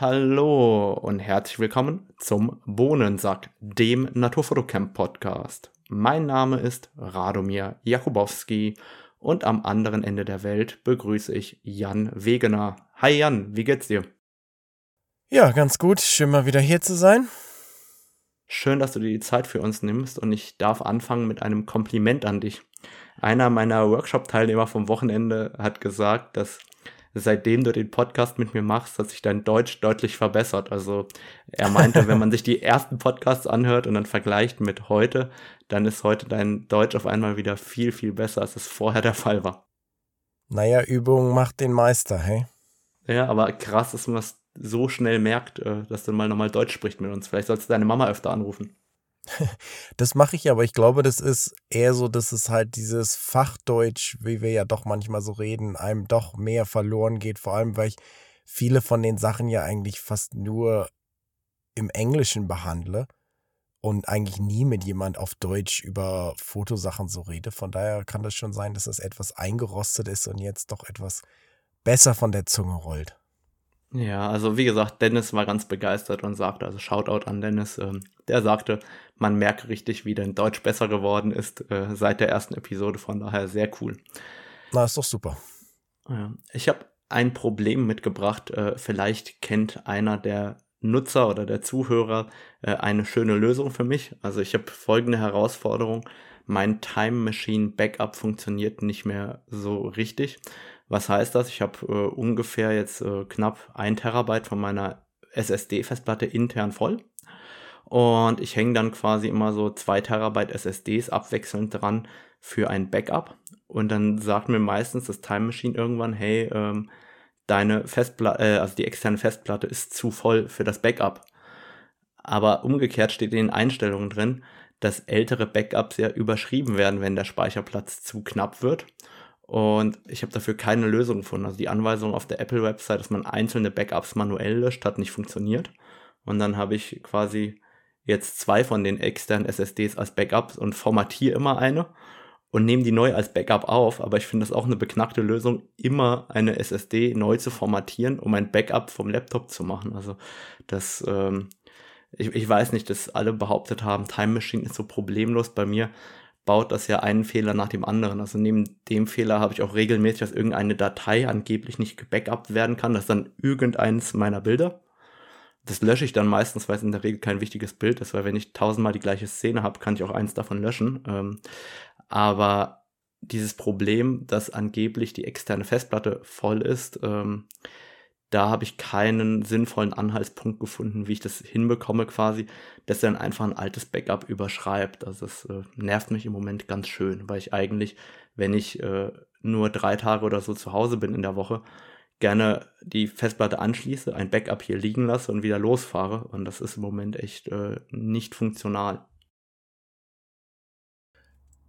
Hallo und herzlich willkommen zum Bohnensack, dem Naturfotocamp Podcast. Mein Name ist Radomir Jakubowski und am anderen Ende der Welt begrüße ich Jan Wegener. Hi Jan, wie geht's dir? Ja, ganz gut. Schön mal wieder hier zu sein. Schön, dass du dir die Zeit für uns nimmst und ich darf anfangen mit einem Kompliment an dich. Einer meiner Workshop-Teilnehmer vom Wochenende hat gesagt, dass seitdem du den Podcast mit mir machst, hat sich dein Deutsch deutlich verbessert. Also er meinte, wenn man sich die ersten Podcasts anhört und dann vergleicht mit heute, dann ist heute dein Deutsch auf einmal wieder viel, viel besser, als es vorher der Fall war. Naja, Übung macht den Meister, hey? Ja, aber krass, dass man das so schnell merkt, äh, dass du mal nochmal Deutsch sprichst mit uns. Vielleicht sollst du deine Mama öfter anrufen. Das mache ich, aber ich glaube, das ist eher so, dass es halt dieses Fachdeutsch, wie wir ja doch manchmal so reden, einem doch mehr verloren geht. Vor allem, weil ich viele von den Sachen ja eigentlich fast nur im Englischen behandle und eigentlich nie mit jemand auf Deutsch über Fotosachen so rede. Von daher kann das schon sein, dass es etwas eingerostet ist und jetzt doch etwas besser von der Zunge rollt. Ja, also wie gesagt, Dennis war ganz begeistert und sagte, also Shoutout an Dennis, ähm, der sagte, man merke richtig, wie dein Deutsch besser geworden ist äh, seit der ersten Episode, von daher sehr cool. Na, ist doch super. Ja, ich habe ein Problem mitgebracht, äh, vielleicht kennt einer der Nutzer oder der Zuhörer äh, eine schöne Lösung für mich. Also ich habe folgende Herausforderung, mein Time Machine Backup funktioniert nicht mehr so richtig. Was heißt das? Ich habe äh, ungefähr jetzt äh, knapp ein Terabyte von meiner SSD-Festplatte intern voll. Und ich hänge dann quasi immer so zwei Terabyte SSDs abwechselnd dran für ein Backup. Und dann sagt mir meistens das Time Machine irgendwann, hey, ähm, deine Festplatte, äh, also die externe Festplatte ist zu voll für das Backup. Aber umgekehrt steht in den Einstellungen drin, dass ältere Backups ja überschrieben werden, wenn der Speicherplatz zu knapp wird. Und ich habe dafür keine Lösung gefunden. Also die Anweisung auf der Apple-Website, dass man einzelne Backups manuell löscht, hat nicht funktioniert. Und dann habe ich quasi jetzt zwei von den externen SSDs als Backups und formatiere immer eine und nehme die neu als Backup auf. Aber ich finde das auch eine beknackte Lösung, immer eine SSD neu zu formatieren, um ein Backup vom Laptop zu machen. Also das, ähm, ich, ich weiß nicht, dass alle behauptet haben, Time Machine ist so problemlos bei mir baut das ja einen Fehler nach dem anderen. Also neben dem Fehler habe ich auch regelmäßig, dass irgendeine Datei angeblich nicht gebackupt werden kann. Das ist dann irgendeins meiner Bilder. Das lösche ich dann meistens, weil es in der Regel kein wichtiges Bild ist, weil wenn ich tausendmal die gleiche Szene habe, kann ich auch eins davon löschen. Ähm, aber dieses Problem, dass angeblich die externe Festplatte voll ist, ähm, da habe ich keinen sinnvollen Anhaltspunkt gefunden, wie ich das hinbekomme quasi, dass er dann einfach ein altes Backup überschreibt. Also das äh, nervt mich im Moment ganz schön, weil ich eigentlich, wenn ich äh, nur drei Tage oder so zu Hause bin in der Woche, gerne die Festplatte anschließe, ein Backup hier liegen lasse und wieder losfahre. Und das ist im Moment echt äh, nicht funktional.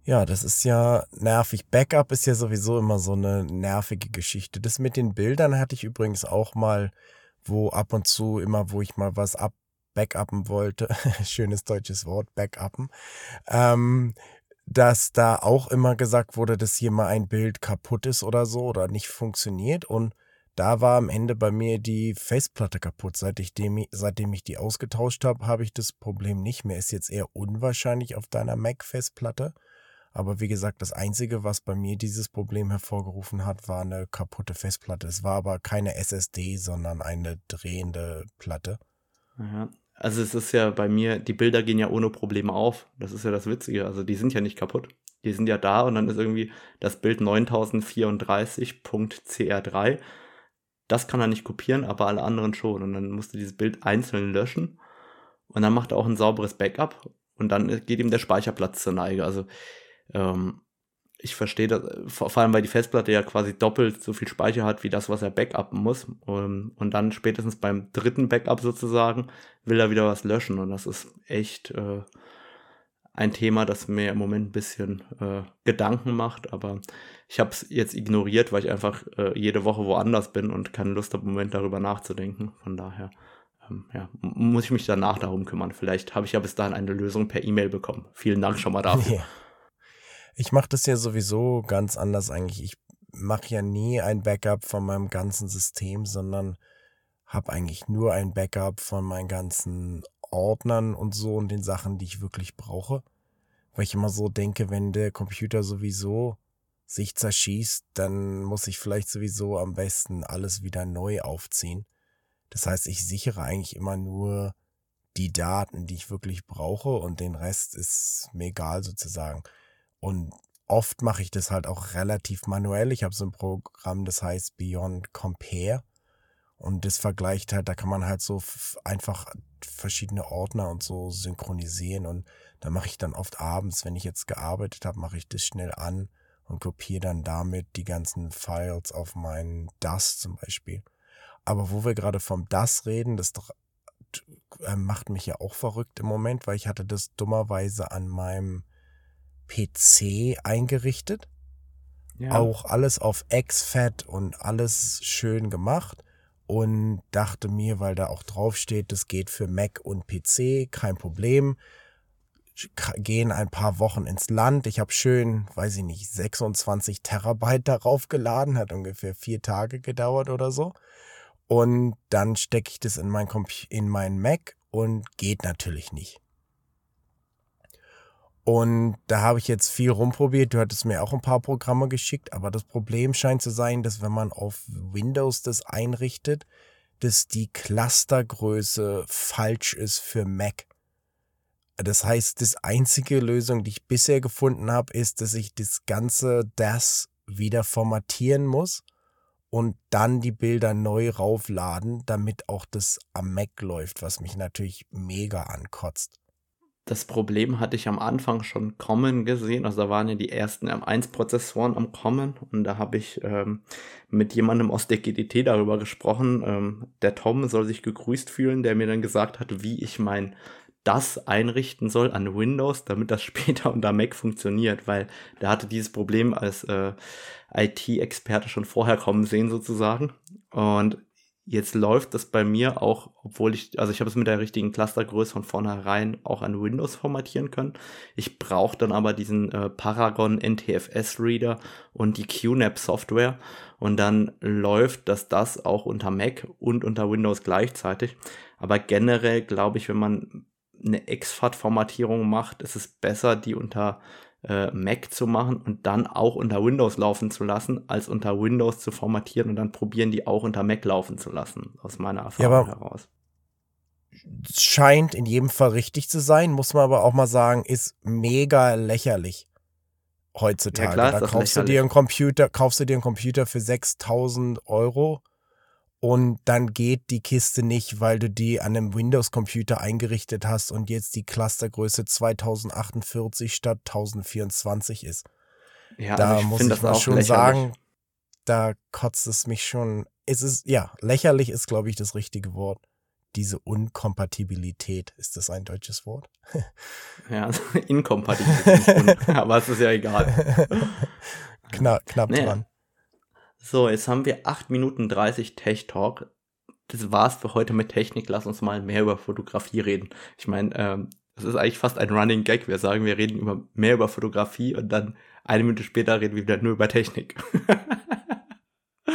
Ja, das ist ja nervig. Backup ist ja sowieso immer so eine nervige Geschichte. Das mit den Bildern hatte ich übrigens auch mal, wo ab und zu immer, wo ich mal was ab backuppen wollte, schönes deutsches Wort, backuppen, ähm, dass da auch immer gesagt wurde, dass hier mal ein Bild kaputt ist oder so oder nicht funktioniert und da war am Ende bei mir die Festplatte kaputt. Seit ich dem, seitdem ich die ausgetauscht habe, habe ich das Problem nicht mehr. Ist jetzt eher unwahrscheinlich auf deiner Mac-Festplatte. Aber wie gesagt, das Einzige, was bei mir dieses Problem hervorgerufen hat, war eine kaputte Festplatte. Es war aber keine SSD, sondern eine drehende Platte. Ja. Also es ist ja bei mir, die Bilder gehen ja ohne Probleme auf. Das ist ja das Witzige. Also die sind ja nicht kaputt. Die sind ja da und dann ist irgendwie das Bild 9034.cr3. Das kann er nicht kopieren, aber alle anderen schon. Und dann musste dieses Bild einzeln löschen. Und dann macht er auch ein sauberes Backup. Und dann geht ihm der Speicherplatz zur Neige. Also ähm, ich verstehe das, vor, vor, allem weil die Festplatte ja quasi doppelt so viel Speicher hat, wie das, was er backuppen muss. Und, ähm, und dann spätestens beim dritten Backup sozusagen will er wieder was löschen. Und das ist echt äh, ein Thema, das mir im Moment ein bisschen äh, Gedanken macht. Aber ich habe es jetzt ignoriert, weil ich einfach äh, jede Woche woanders bin und keine Lust habe, im Moment darüber nachzudenken. Von daher ähm, ja, muss ich mich danach darum kümmern. Vielleicht habe ich ja bis dahin eine Lösung per E-Mail bekommen. Vielen Dank schon mal dafür. Ja. Ich mache das ja sowieso ganz anders eigentlich. Ich mache ja nie ein Backup von meinem ganzen System, sondern habe eigentlich nur ein Backup von meinen ganzen Ordnern und so und den Sachen, die ich wirklich brauche. Weil ich immer so denke, wenn der Computer sowieso sich zerschießt, dann muss ich vielleicht sowieso am besten alles wieder neu aufziehen. Das heißt, ich sichere eigentlich immer nur die Daten, die ich wirklich brauche und den Rest ist mir egal sozusagen. Und oft mache ich das halt auch relativ manuell. Ich habe so ein Programm, das heißt Beyond Compare. Und das vergleicht halt, da kann man halt so einfach verschiedene Ordner und so synchronisieren. Und da mache ich dann oft abends, wenn ich jetzt gearbeitet habe, mache ich das schnell an und kopiere dann damit die ganzen Files auf meinen DAS zum Beispiel. Aber wo wir gerade vom DAS reden, das äh, macht mich ja auch verrückt im Moment, weil ich hatte das dummerweise an meinem PC eingerichtet. Ja. Auch alles auf XFAT und alles schön gemacht und dachte mir, weil da auch drauf steht, das geht für Mac und PC, kein Problem. Gehen ein paar Wochen ins Land. Ich habe schön, weiß ich nicht, 26 Terabyte darauf geladen, hat ungefähr vier Tage gedauert oder so. Und dann stecke ich das in mein, in mein Mac und geht natürlich nicht. Und da habe ich jetzt viel rumprobiert. Du hattest mir auch ein paar Programme geschickt, aber das Problem scheint zu sein, dass wenn man auf Windows das einrichtet, dass die Clustergröße falsch ist für Mac. Das heißt, das einzige Lösung, die ich bisher gefunden habe, ist, dass ich das ganze DAS wieder formatieren muss und dann die Bilder neu raufladen, damit auch das am Mac läuft, was mich natürlich mega ankotzt das Problem hatte ich am Anfang schon kommen gesehen. Also da waren ja die ersten M1-Prozessoren am kommen und da habe ich ähm, mit jemandem aus der GDT darüber gesprochen. Ähm, der Tom soll sich gegrüßt fühlen, der mir dann gesagt hat, wie ich mein das einrichten soll an Windows, damit das später unter Mac funktioniert, weil der hatte dieses Problem als äh, IT-Experte schon vorher kommen sehen sozusagen. Und Jetzt läuft das bei mir auch, obwohl ich, also ich habe es mit der richtigen Clustergröße von vornherein auch an Windows formatieren können. Ich brauche dann aber diesen äh, Paragon NTFS Reader und die QNAP Software und dann läuft das das auch unter Mac und unter Windows gleichzeitig. Aber generell glaube ich, wenn man eine XFAT-Formatierung macht, ist es besser, die unter äh, Mac zu machen und dann auch unter Windows laufen zu lassen, als unter Windows zu formatieren und dann probieren, die auch unter Mac laufen zu lassen, aus meiner Erfahrung ja, heraus. Scheint in jedem Fall richtig zu sein, muss man aber auch mal sagen, ist mega lächerlich heutzutage. Ja, klar, da kaufst du dir einen Computer, kaufst du dir einen Computer für 6000 Euro und dann geht die Kiste nicht, weil du die an einem Windows-Computer eingerichtet hast und jetzt die Clustergröße 2048 statt 1024 ist. Ja, da ich muss ich mal schon lächerlich. sagen, da kotzt es mich schon. Es ist, ja, lächerlich ist, glaube ich, das richtige Wort. Diese Unkompatibilität, ist das ein deutsches Wort? ja, Inkompatibilität, aber es ist ja egal. knapp, knapp nee. dran. So, jetzt haben wir 8 Minuten 30 Tech Talk. Das war's für heute mit Technik. Lass uns mal mehr über Fotografie reden. Ich meine, ähm, das ist eigentlich fast ein Running Gag. Wir sagen, wir reden über, mehr über Fotografie und dann eine Minute später reden wir wieder nur über Technik.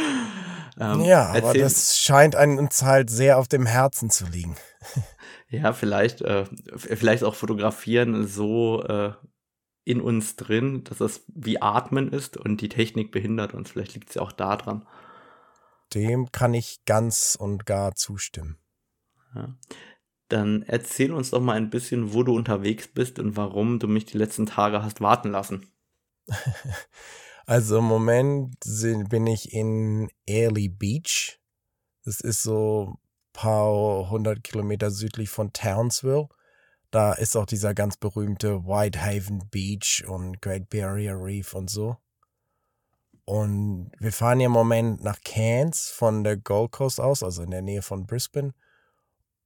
ähm, ja, aber das scheint uns halt sehr auf dem Herzen zu liegen. ja, vielleicht, äh, vielleicht auch fotografieren so äh, in uns drin, dass es wie Atmen ist und die Technik behindert uns. Vielleicht liegt es ja auch daran. Dem kann ich ganz und gar zustimmen. Ja. Dann erzähl uns doch mal ein bisschen, wo du unterwegs bist und warum du mich die letzten Tage hast warten lassen. Also im Moment bin ich in Airlie Beach. Das ist so ein paar hundert Kilometer südlich von Townsville. Da ist auch dieser ganz berühmte Whitehaven Beach und Great Barrier Reef und so. Und wir fahren ja im Moment nach Cairns von der Gold Coast aus, also in der Nähe von Brisbane.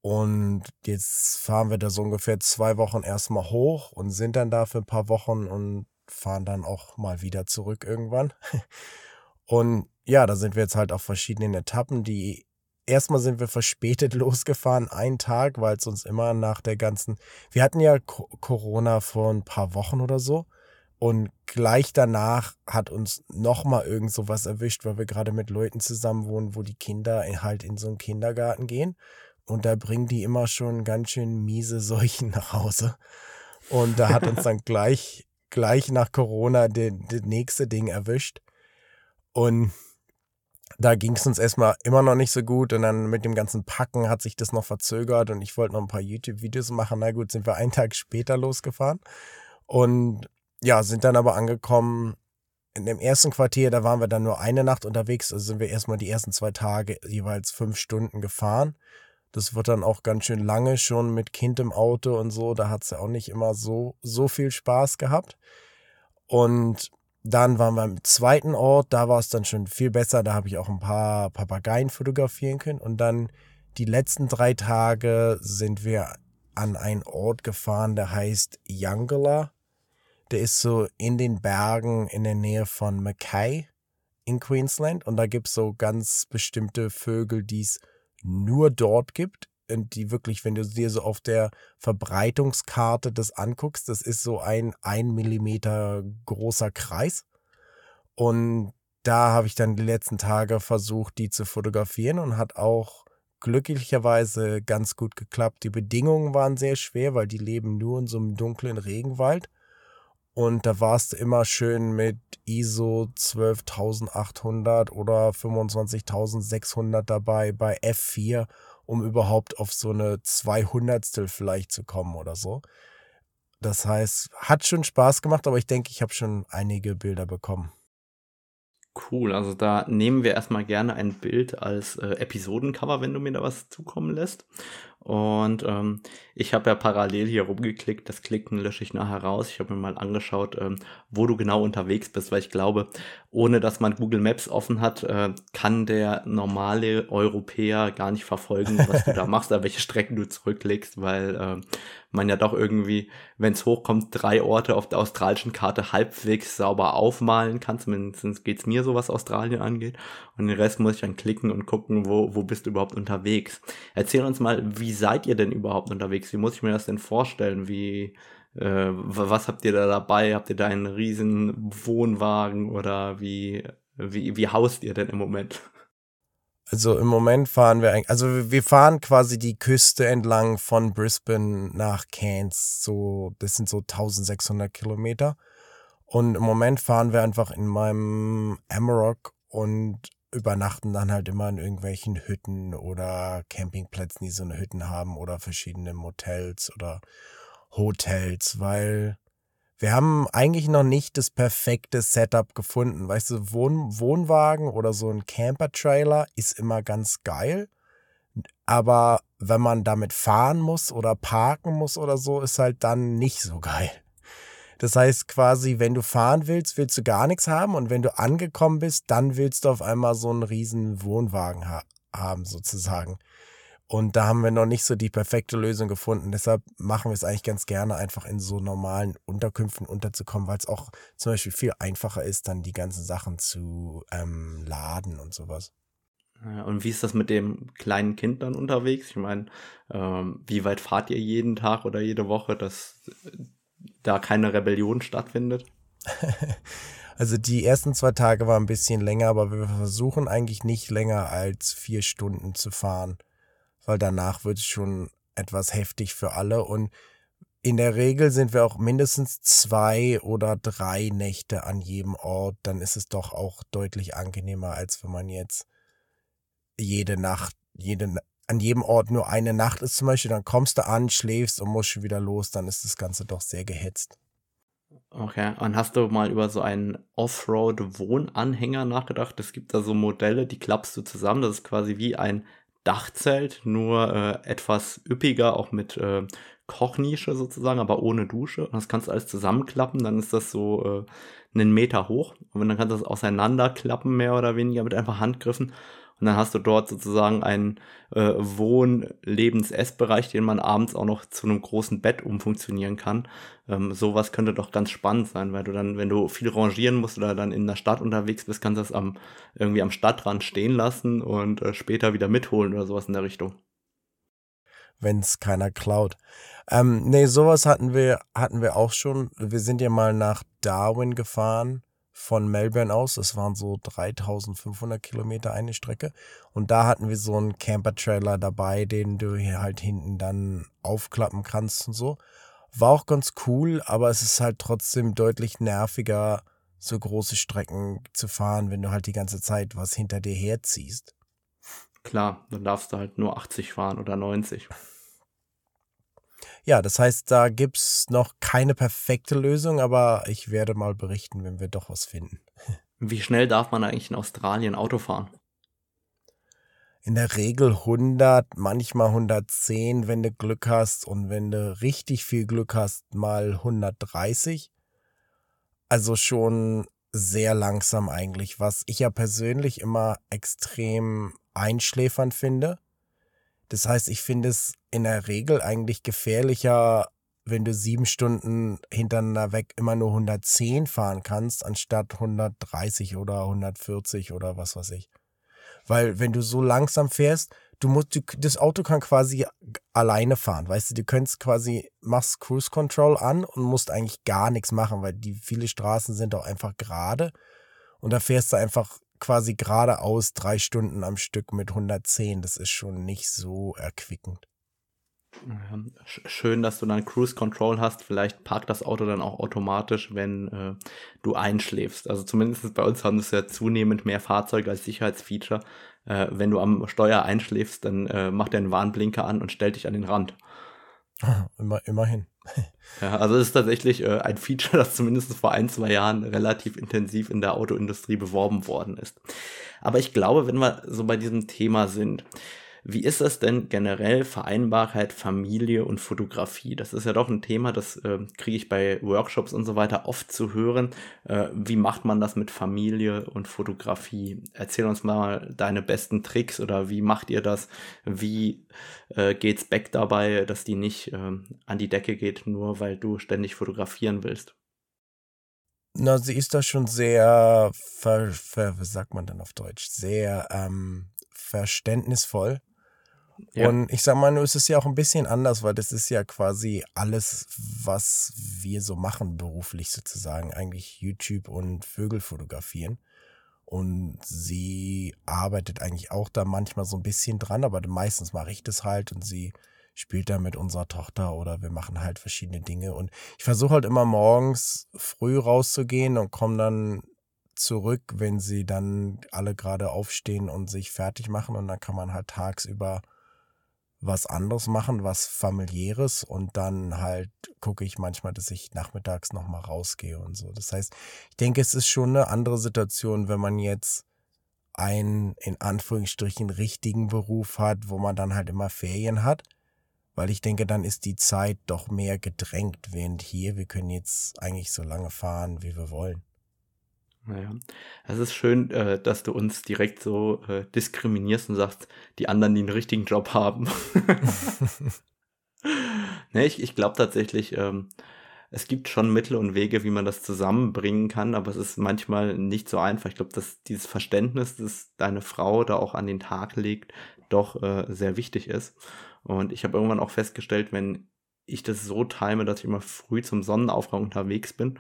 Und jetzt fahren wir da so ungefähr zwei Wochen erstmal hoch und sind dann da für ein paar Wochen und fahren dann auch mal wieder zurück irgendwann. Und ja, da sind wir jetzt halt auf verschiedenen Etappen. Die erstmal sind wir verspätet losgefahren, einen Tag, weil es uns immer nach der ganzen, wir hatten ja Corona vor ein paar Wochen oder so Und gleich danach hat uns nochmal irgend so was erwischt, weil wir gerade mit Leuten zusammen wohnen, wo die Kinder halt in so einen Kindergarten gehen. Und da bringen die immer schon ganz schön miese Seuchen nach Hause. Und da hat uns dann gleich, gleich nach Corona das nächste Ding erwischt. Und da ging es uns erstmal immer noch nicht so gut und dann mit dem ganzen Packen hat sich das noch verzögert und ich wollte noch ein paar YouTube-Videos machen. Na gut, sind wir einen Tag später losgefahren und ja, sind dann aber angekommen in dem ersten Quartier, da waren wir dann nur eine Nacht unterwegs, also sind wir erstmal die ersten zwei Tage jeweils fünf Stunden gefahren. Das wird dann auch ganz schön lange schon mit Kind im Auto und so, da hat es ja auch nicht immer so, so viel Spaß gehabt. Und dann waren wir im zweiten Ort, da war es dann schon viel besser. Da habe ich auch ein paar Papageien fotografieren können. Und dann die letzten drei Tage sind wir an einen Ort gefahren, der heißt Yangala. Der ist so in den Bergen in der Nähe von Mackay in Queensland. Und da gibt es so ganz bestimmte Vögel, die es nur dort gibt die wirklich, wenn du dir so auf der Verbreitungskarte das anguckst, das ist so ein ein Millimeter großer Kreis. Und da habe ich dann die letzten Tage versucht, die zu fotografieren und hat auch glücklicherweise ganz gut geklappt. Die Bedingungen waren sehr schwer, weil die leben nur in so einem dunklen Regenwald. Und da warst du immer schön mit ISO 12800 oder 25600 dabei bei F4 um überhaupt auf so eine 200 vielleicht zu kommen oder so. Das heißt, hat schon Spaß gemacht, aber ich denke, ich habe schon einige Bilder bekommen. Cool, also da nehmen wir erstmal gerne ein Bild als äh, Episodencover, wenn du mir da was zukommen lässt. Und ähm, ich habe ja parallel hier rumgeklickt, das Klicken lösche ich nachher raus. Ich habe mir mal angeschaut, ähm, wo du genau unterwegs bist, weil ich glaube, ohne dass man Google Maps offen hat, äh, kann der normale Europäer gar nicht verfolgen, was du da machst, da welche Strecken du zurücklegst, weil äh, man ja doch irgendwie, wenn es hochkommt, drei Orte auf der australischen Karte halbwegs sauber aufmalen kann. Zumindest geht's mir so, was Australien angeht. Und den Rest muss ich dann klicken und gucken, wo, wo bist du überhaupt unterwegs. Erzähl uns mal, wie seid ihr denn überhaupt unterwegs? Wie muss ich mir das denn vorstellen? Wie, äh, was habt ihr da dabei? Habt ihr da einen riesen Wohnwagen oder wie, wie, wie haust ihr denn im Moment? Also im Moment fahren wir eigentlich, also wir fahren quasi die Küste entlang von Brisbane nach Cairns, so, das sind so 1600 Kilometer. Und im Moment fahren wir einfach in meinem Amarok und übernachten dann halt immer in irgendwelchen Hütten oder Campingplätzen, die so eine Hütten haben oder verschiedene Motels oder Hotels, weil wir haben eigentlich noch nicht das perfekte Setup gefunden. Weißt du, Wohn Wohnwagen oder so ein Camper-Trailer ist immer ganz geil. Aber wenn man damit fahren muss oder parken muss oder so, ist halt dann nicht so geil. Das heißt quasi, wenn du fahren willst, willst du gar nichts haben und wenn du angekommen bist, dann willst du auf einmal so einen riesen Wohnwagen ha haben sozusagen. Und da haben wir noch nicht so die perfekte Lösung gefunden. Deshalb machen wir es eigentlich ganz gerne, einfach in so normalen Unterkünften unterzukommen, weil es auch zum Beispiel viel einfacher ist, dann die ganzen Sachen zu ähm, laden und sowas. Und wie ist das mit dem kleinen Kind dann unterwegs? Ich meine, ähm, wie weit fahrt ihr jeden Tag oder jede Woche, dass da keine Rebellion stattfindet? Also die ersten zwei Tage waren ein bisschen länger, aber wir versuchen eigentlich nicht länger als vier Stunden zu fahren, weil danach wird es schon etwas heftig für alle und in der Regel sind wir auch mindestens zwei oder drei Nächte an jedem Ort. Dann ist es doch auch deutlich angenehmer, als wenn man jetzt jede Nacht, jede, an jedem Ort nur eine Nacht ist zum Beispiel. Dann kommst du an, schläfst und musst schon wieder los. Dann ist das Ganze doch sehr gehetzt. Okay, und hast du mal über so einen Offroad-Wohnanhänger nachgedacht? Es gibt da so Modelle, die klappst du zusammen. Das ist quasi wie ein Dachzelt, nur äh, etwas üppiger, auch mit äh, Kochnische sozusagen, aber ohne Dusche. Und das kannst du alles zusammenklappen, dann ist das so äh, einen Meter hoch. Und dann kannst du das auseinanderklappen, mehr oder weniger, mit einfach Handgriffen. Und dann hast du dort sozusagen einen äh, Wohn-, Lebens-, Essbereich, den man abends auch noch zu einem großen Bett umfunktionieren kann. Ähm, sowas könnte doch ganz spannend sein, weil du dann, wenn du viel rangieren musst oder dann in der Stadt unterwegs bist, kannst du das am, irgendwie am Stadtrand stehen lassen und äh, später wieder mitholen oder sowas in der Richtung. Wenn es keiner klaut. Ähm, nee, sowas hatten wir, hatten wir auch schon. Wir sind ja mal nach Darwin gefahren von Melbourne aus. Das waren so 3500 Kilometer eine Strecke. Und da hatten wir so einen Camper-Trailer dabei, den du hier halt hinten dann aufklappen kannst und so. War auch ganz cool, aber es ist halt trotzdem deutlich nerviger, so große Strecken zu fahren, wenn du halt die ganze Zeit was hinter dir herziehst. Klar, dann darfst du halt nur 80 fahren oder 90. Ja, das heißt, da gibt es noch keine perfekte Lösung, aber ich werde mal berichten, wenn wir doch was finden. Wie schnell darf man eigentlich in Australien Auto fahren? In der Regel 100, manchmal 110, wenn du Glück hast und wenn du richtig viel Glück hast, mal 130. Also schon sehr langsam eigentlich, was ich ja persönlich immer extrem einschläfernd finde. Das heißt, ich finde es in der Regel eigentlich gefährlicher, wenn du sieben Stunden hintereinander weg immer nur 110 fahren kannst, anstatt 130 oder 140 oder was weiß ich. Weil wenn du so langsam fährst, du musst, du, das Auto kann quasi alleine fahren, weißt du, du könntest quasi, machst Cruise Control an und musst eigentlich gar nichts machen, weil die viele Straßen sind auch einfach gerade und da fährst du einfach quasi geradeaus drei Stunden am Stück mit 110. Das ist schon nicht so erquickend. Schön, dass du dann Cruise Control hast. Vielleicht parkt das Auto dann auch automatisch, wenn äh, du einschläfst. Also zumindest bei uns haben es ja zunehmend mehr Fahrzeuge als Sicherheitsfeature. Äh, wenn du am Steuer einschläfst, dann äh, macht er einen Warnblinker an und stellt dich an den Rand. Immer, immerhin. Ja, also es ist tatsächlich äh, ein Feature, das zumindest vor ein, zwei Jahren relativ intensiv in der Autoindustrie beworben worden ist. Aber ich glaube, wenn wir so bei diesem Thema sind, wie ist das denn generell Vereinbarkeit Familie und Fotografie? Das ist ja doch ein Thema, das äh, kriege ich bei Workshops und so weiter oft zu hören. Äh, wie macht man das mit Familie und Fotografie? Erzähl uns mal deine besten Tricks oder wie macht ihr das? Wie äh, geht's back dabei, dass die nicht äh, an die Decke geht, nur weil du ständig fotografieren willst? Na, sie ist da schon sehr, ver, ver, was sagt man dann auf Deutsch, sehr ähm, verständnisvoll. Ja. Und ich sag mal, nur ist es ja auch ein bisschen anders, weil das ist ja quasi alles, was wir so machen, beruflich sozusagen, eigentlich YouTube und Vögel fotografieren. Und sie arbeitet eigentlich auch da manchmal so ein bisschen dran, aber meistens mache ich das halt und sie spielt da mit unserer Tochter oder wir machen halt verschiedene Dinge. Und ich versuche halt immer morgens früh rauszugehen und komme dann zurück, wenn sie dann alle gerade aufstehen und sich fertig machen. Und dann kann man halt tagsüber was anderes machen, was familiäres und dann halt gucke ich manchmal, dass ich nachmittags nochmal rausgehe und so. Das heißt, ich denke, es ist schon eine andere Situation, wenn man jetzt einen in Anführungsstrichen richtigen Beruf hat, wo man dann halt immer Ferien hat, weil ich denke, dann ist die Zeit doch mehr gedrängt, während hier, wir können jetzt eigentlich so lange fahren, wie wir wollen. Naja, es ist schön, äh, dass du uns direkt so äh, diskriminierst und sagst, die anderen, die einen richtigen Job haben. ne, ich, ich glaube tatsächlich, ähm, es gibt schon Mittel und Wege, wie man das zusammenbringen kann, aber es ist manchmal nicht so einfach. Ich glaube, dass dieses Verständnis, das deine Frau da auch an den Tag legt, doch äh, sehr wichtig ist. Und ich habe irgendwann auch festgestellt, wenn ich das so time, dass ich immer früh zum Sonnenaufgang unterwegs bin,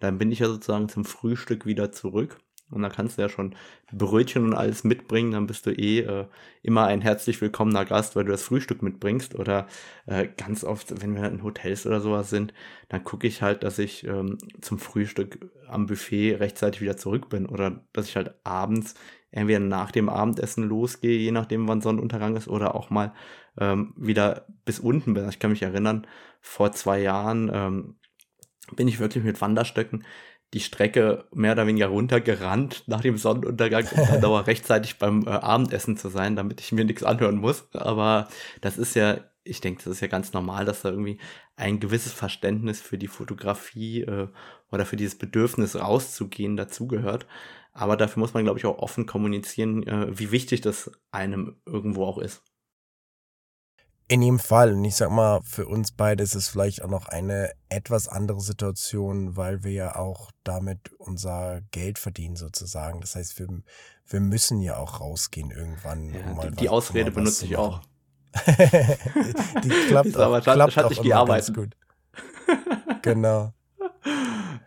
dann bin ich ja sozusagen zum Frühstück wieder zurück. Und dann kannst du ja schon Brötchen und alles mitbringen, dann bist du eh äh, immer ein herzlich willkommener Gast, weil du das Frühstück mitbringst. Oder äh, ganz oft, wenn wir in Hotels oder sowas sind, dann gucke ich halt, dass ich ähm, zum Frühstück am Buffet rechtzeitig wieder zurück bin. Oder dass ich halt abends entweder nach dem Abendessen losgehe, je nachdem wann Sonnenuntergang ist, oder auch mal ähm, wieder bis unten bin. Ich kann mich erinnern, vor zwei Jahren ähm, bin ich wirklich mit Wanderstöcken die Strecke mehr oder weniger runtergerannt nach dem Sonnenuntergang, um dann aber rechtzeitig beim äh, Abendessen zu sein, damit ich mir nichts anhören muss. Aber das ist ja, ich denke, das ist ja ganz normal, dass da irgendwie ein gewisses Verständnis für die Fotografie äh, oder für dieses Bedürfnis rauszugehen dazugehört. Aber dafür muss man, glaube ich, auch offen kommunizieren, äh, wie wichtig das einem irgendwo auch ist. In jedem Fall. Und ich sag mal, für uns beide ist es vielleicht auch noch eine etwas andere Situation, weil wir ja auch damit unser Geld verdienen sozusagen. Das heißt, wir, wir müssen ja auch rausgehen irgendwann. Ja, um die, die was, Ausrede um benutze ich auch. die klappt auch, aber klappt auch ich die Arbeit. gut. genau.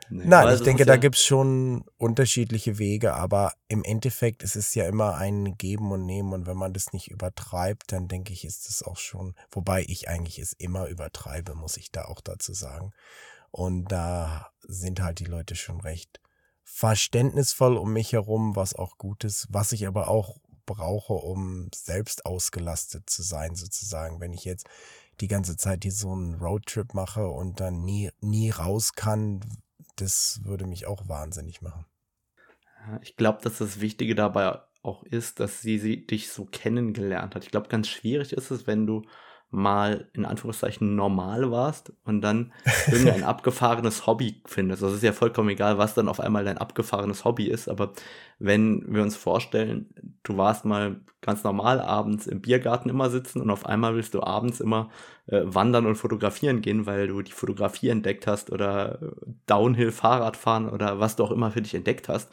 Nee, Nein, ich denke, ja da gibt's schon unterschiedliche Wege, aber im Endeffekt ist es ja immer ein Geben und Nehmen und wenn man das nicht übertreibt, dann denke ich, ist es auch schon, wobei ich eigentlich es immer übertreibe, muss ich da auch dazu sagen. Und da sind halt die Leute schon recht verständnisvoll um mich herum, was auch gut ist, was ich aber auch brauche, um selbst ausgelastet zu sein, sozusagen. Wenn ich jetzt die ganze Zeit hier so einen Roadtrip mache und dann nie, nie raus kann, das würde mich auch wahnsinnig machen. Ich glaube, dass das Wichtige dabei auch ist, dass sie, sie dich so kennengelernt hat. Ich glaube, ganz schwierig ist es, wenn du mal in Anführungszeichen normal warst und dann irgendein abgefahrenes Hobby findest. Das ist ja vollkommen egal, was dann auf einmal dein abgefahrenes Hobby ist, aber wenn wir uns vorstellen, du warst mal ganz normal abends im Biergarten immer sitzen und auf einmal willst du abends immer äh, wandern und fotografieren gehen, weil du die Fotografie entdeckt hast oder Downhill Fahrrad fahren oder was du auch immer für dich entdeckt hast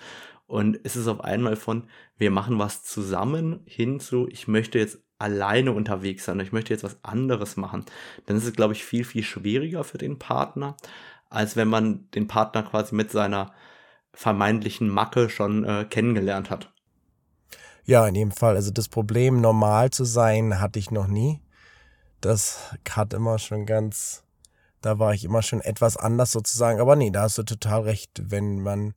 und es ist auf einmal von, wir machen was zusammen hin zu, ich möchte jetzt alleine unterwegs sein, ich möchte jetzt was anderes machen, dann ist es, glaube ich, viel, viel schwieriger für den Partner, als wenn man den Partner quasi mit seiner vermeintlichen Macke schon äh, kennengelernt hat. Ja, in jedem Fall. Also das Problem, normal zu sein, hatte ich noch nie. Das hat immer schon ganz, da war ich immer schon etwas anders sozusagen. Aber nee, da hast du total recht. Wenn man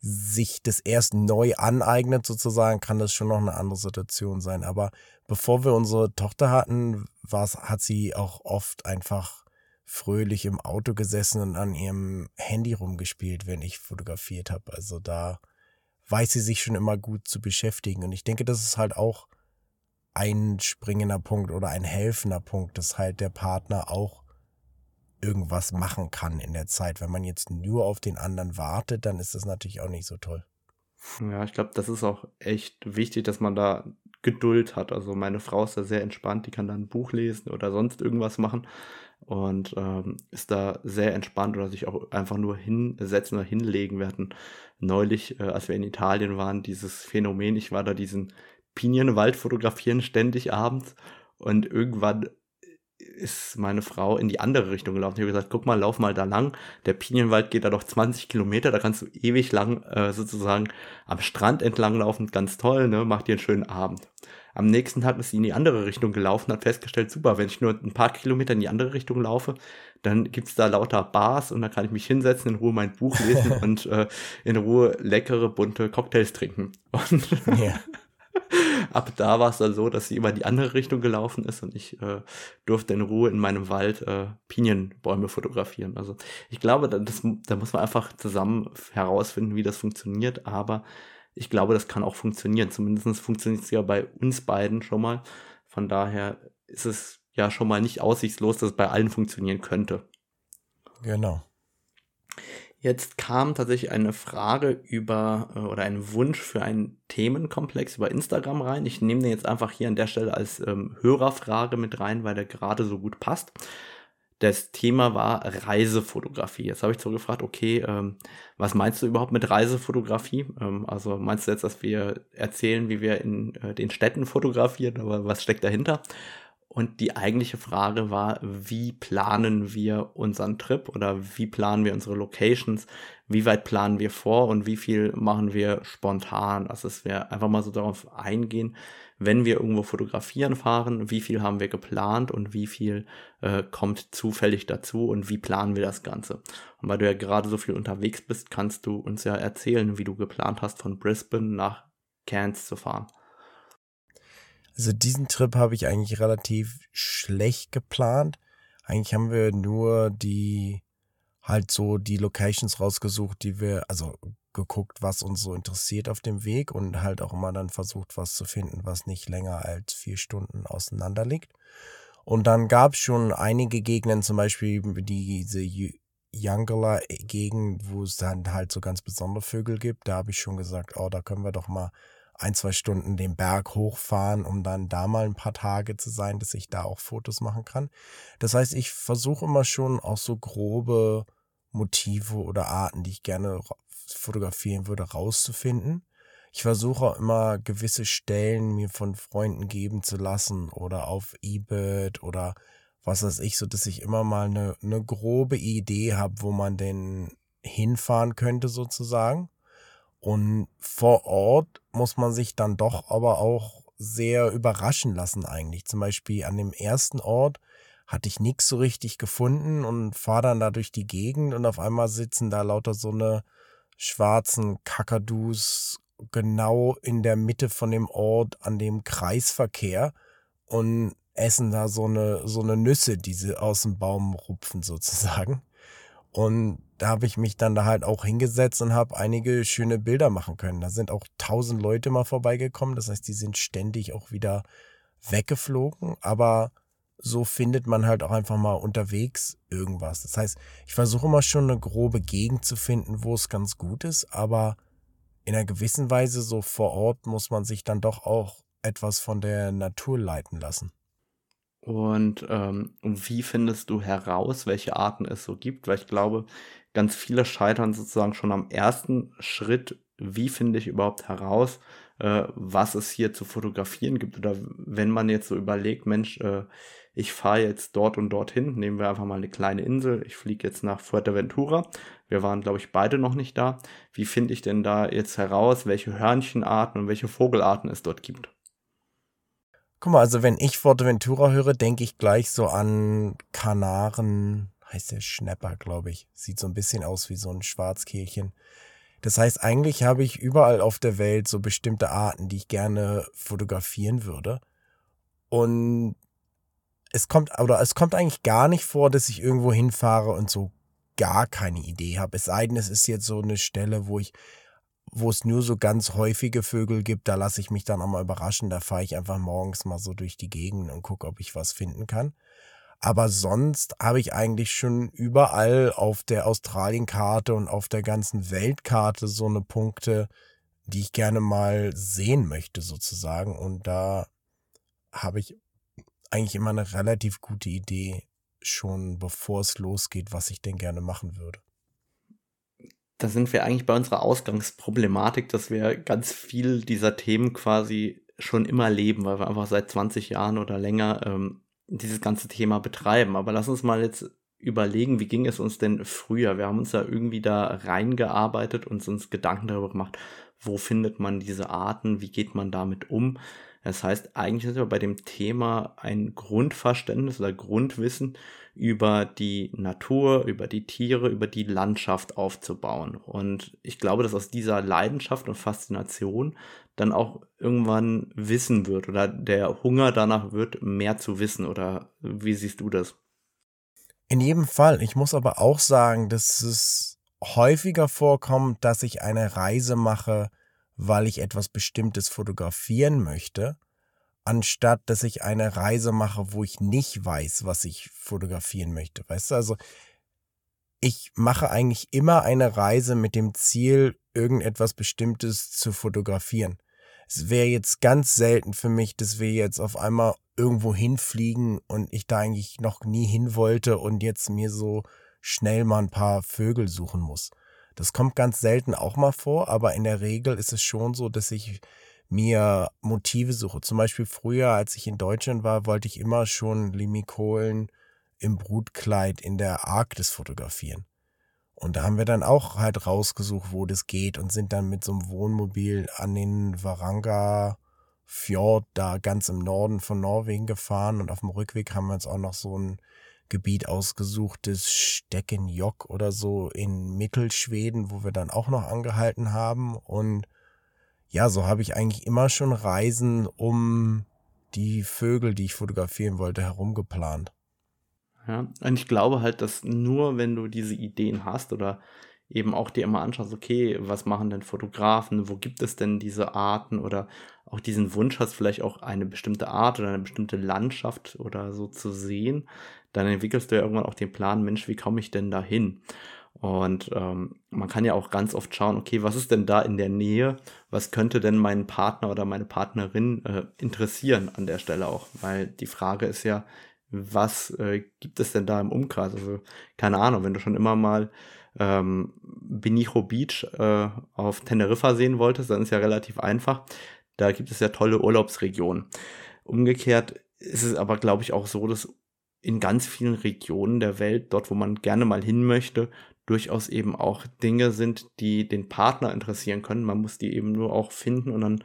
sich das erst neu aneignet, sozusagen, kann das schon noch eine andere Situation sein. Aber bevor wir unsere Tochter hatten, hat sie auch oft einfach fröhlich im Auto gesessen und an ihrem Handy rumgespielt, wenn ich fotografiert habe. Also da weiß sie sich schon immer gut zu beschäftigen. Und ich denke, das ist halt auch ein springender Punkt oder ein helfender Punkt, dass halt der Partner auch irgendwas machen kann in der Zeit. Wenn man jetzt nur auf den anderen wartet, dann ist das natürlich auch nicht so toll. Ja, ich glaube, das ist auch echt wichtig, dass man da Geduld hat. Also meine Frau ist da sehr entspannt, die kann da ein Buch lesen oder sonst irgendwas machen und ähm, ist da sehr entspannt oder sich auch einfach nur hinsetzen oder hinlegen. Wir hatten neulich, äh, als wir in Italien waren, dieses Phänomen, ich war da diesen Pinienwald fotografieren ständig abends und irgendwann ist meine Frau in die andere Richtung gelaufen. Ich habe gesagt, guck mal, lauf mal da lang. Der Pinienwald geht da doch 20 Kilometer, da kannst du ewig lang äh, sozusagen am Strand entlang laufen. Ganz toll, ne? Mach dir einen schönen Abend. Am nächsten Tag ist sie in die andere Richtung gelaufen, hat festgestellt, super, wenn ich nur ein paar Kilometer in die andere Richtung laufe, dann gibt's da lauter Bars und da kann ich mich hinsetzen, in Ruhe mein Buch lesen und äh, in Ruhe leckere, bunte Cocktails trinken. Und ja ab da war es dann so, dass sie immer die andere Richtung gelaufen ist und ich äh, durfte in Ruhe in meinem Wald äh, Pinienbäume fotografieren. Also ich glaube, das, da muss man einfach zusammen herausfinden, wie das funktioniert, aber ich glaube, das kann auch funktionieren. Zumindest funktioniert es ja bei uns beiden schon mal. Von daher ist es ja schon mal nicht aussichtslos, dass es bei allen funktionieren könnte. Genau. Jetzt kam tatsächlich eine Frage über äh, oder ein Wunsch für einen Themenkomplex über Instagram rein. Ich nehme den jetzt einfach hier an der Stelle als ähm, Hörerfrage mit rein, weil der gerade so gut passt. Das Thema war Reisefotografie. Jetzt habe ich so gefragt, okay, ähm, was meinst du überhaupt mit Reisefotografie? Ähm, also meinst du jetzt, dass wir erzählen, wie wir in äh, den Städten fotografieren, aber was steckt dahinter? Und die eigentliche Frage war, wie planen wir unseren Trip oder wie planen wir unsere Locations? Wie weit planen wir vor und wie viel machen wir spontan? Also dass wir einfach mal so darauf eingehen, wenn wir irgendwo fotografieren fahren, wie viel haben wir geplant und wie viel äh, kommt zufällig dazu und wie planen wir das Ganze. Und weil du ja gerade so viel unterwegs bist, kannst du uns ja erzählen, wie du geplant hast, von Brisbane nach Cairns zu fahren. Also diesen Trip habe ich eigentlich relativ schlecht geplant. Eigentlich haben wir nur die halt so die Locations rausgesucht, die wir, also geguckt, was uns so interessiert auf dem Weg und halt auch immer dann versucht, was zu finden, was nicht länger als vier Stunden auseinander liegt. Und dann gab es schon einige Gegenden, zum Beispiel diese Yangala-Gegend, wo es dann halt so ganz besondere Vögel gibt. Da habe ich schon gesagt, oh, da können wir doch mal ein, zwei Stunden den Berg hochfahren, um dann da mal ein paar Tage zu sein, dass ich da auch Fotos machen kann. Das heißt, ich versuche immer schon auch so grobe Motive oder Arten, die ich gerne fotografieren würde, rauszufinden. Ich versuche immer gewisse Stellen mir von Freunden geben zu lassen oder auf eBird oder was weiß ich, so dass ich immer mal eine, eine grobe Idee habe, wo man denn hinfahren könnte sozusagen. Und vor Ort muss man sich dann doch aber auch sehr überraschen lassen eigentlich. Zum Beispiel an dem ersten Ort hatte ich nichts so richtig gefunden und fahre dann da durch die Gegend und auf einmal sitzen da lauter so eine schwarzen Kakadus genau in der Mitte von dem Ort an dem Kreisverkehr und essen da so eine, so eine Nüsse, die sie aus dem Baum rupfen sozusagen. Und da habe ich mich dann da halt auch hingesetzt und habe einige schöne Bilder machen können. Da sind auch tausend Leute mal vorbeigekommen. Das heißt, die sind ständig auch wieder weggeflogen. Aber so findet man halt auch einfach mal unterwegs irgendwas. Das heißt, ich versuche immer schon eine grobe Gegend zu finden, wo es ganz gut ist. Aber in einer gewissen Weise so vor Ort muss man sich dann doch auch etwas von der Natur leiten lassen. Und ähm, wie findest du heraus, welche Arten es so gibt? Weil ich glaube, ganz viele scheitern sozusagen schon am ersten Schritt. Wie finde ich überhaupt heraus, äh, was es hier zu fotografieren gibt? Oder wenn man jetzt so überlegt, Mensch, äh, ich fahre jetzt dort und dorthin, nehmen wir einfach mal eine kleine Insel. Ich fliege jetzt nach Fuerteventura. Wir waren, glaube ich, beide noch nicht da. Wie finde ich denn da jetzt heraus, welche Hörnchenarten und welche Vogelarten es dort gibt? Guck mal, also wenn ich Forteventura höre, denke ich gleich so an Kanaren, heißt der Schnepper, glaube ich. Sieht so ein bisschen aus wie so ein Schwarzkehlchen. Das heißt, eigentlich habe ich überall auf der Welt so bestimmte Arten, die ich gerne fotografieren würde. Und es kommt, oder es kommt eigentlich gar nicht vor, dass ich irgendwo hinfahre und so gar keine Idee habe. Es sei denn, es ist jetzt so eine Stelle, wo ich wo es nur so ganz häufige Vögel gibt, da lasse ich mich dann auch mal überraschen. Da fahre ich einfach morgens mal so durch die Gegend und gucke, ob ich was finden kann. Aber sonst habe ich eigentlich schon überall auf der Australienkarte und auf der ganzen Weltkarte so eine Punkte, die ich gerne mal sehen möchte sozusagen. Und da habe ich eigentlich immer eine relativ gute Idee schon bevor es losgeht, was ich denn gerne machen würde da sind wir eigentlich bei unserer Ausgangsproblematik, dass wir ganz viel dieser Themen quasi schon immer leben, weil wir einfach seit 20 Jahren oder länger ähm, dieses ganze Thema betreiben. Aber lass uns mal jetzt überlegen, wie ging es uns denn früher? Wir haben uns da irgendwie da reingearbeitet und uns Gedanken darüber gemacht, wo findet man diese Arten, wie geht man damit um? Das heißt, eigentlich sind wir bei dem Thema ein Grundverständnis oder Grundwissen über die Natur, über die Tiere, über die Landschaft aufzubauen. Und ich glaube, dass aus dieser Leidenschaft und Faszination dann auch irgendwann Wissen wird oder der Hunger danach wird, mehr zu wissen. Oder wie siehst du das? In jedem Fall. Ich muss aber auch sagen, dass es häufiger vorkommt, dass ich eine Reise mache, weil ich etwas Bestimmtes fotografieren möchte, anstatt dass ich eine Reise mache, wo ich nicht weiß, was ich fotografieren möchte. Weißt du, also ich mache eigentlich immer eine Reise mit dem Ziel, irgendetwas Bestimmtes zu fotografieren. Es wäre jetzt ganz selten für mich, dass wir jetzt auf einmal irgendwo hinfliegen und ich da eigentlich noch nie hin wollte und jetzt mir so schnell mal ein paar Vögel suchen muss. Das kommt ganz selten auch mal vor, aber in der Regel ist es schon so, dass ich mir Motive suche. Zum Beispiel früher, als ich in Deutschland war, wollte ich immer schon Limikolen im Brutkleid in der Arktis fotografieren. Und da haben wir dann auch halt rausgesucht, wo das geht und sind dann mit so einem Wohnmobil an den Varanga Fjord da ganz im Norden von Norwegen gefahren und auf dem Rückweg haben wir uns auch noch so ein Gebiet ausgesuchtes Steckenjock oder so in Mittelschweden, wo wir dann auch noch angehalten haben. Und ja, so habe ich eigentlich immer schon Reisen um die Vögel, die ich fotografieren wollte, herumgeplant. Ja, und ich glaube halt, dass nur wenn du diese Ideen hast oder eben auch dir immer anschaust, okay, was machen denn Fotografen, wo gibt es denn diese Arten oder auch diesen Wunsch hast, vielleicht auch eine bestimmte Art oder eine bestimmte Landschaft oder so zu sehen, dann entwickelst du ja irgendwann auch den Plan, Mensch, wie komme ich denn da hin? Und ähm, man kann ja auch ganz oft schauen, okay, was ist denn da in der Nähe? Was könnte denn meinen Partner oder meine Partnerin äh, interessieren an der Stelle auch? Weil die Frage ist ja, was äh, gibt es denn da im Umkreis? Also, keine Ahnung, wenn du schon immer mal ähm, Benicho Beach äh, auf Teneriffa sehen wolltest, dann ist ja relativ einfach. Da gibt es ja tolle Urlaubsregionen. Umgekehrt ist es aber, glaube ich, auch so, dass in ganz vielen Regionen der Welt, dort wo man gerne mal hin möchte, durchaus eben auch Dinge sind, die den Partner interessieren können. Man muss die eben nur auch finden und dann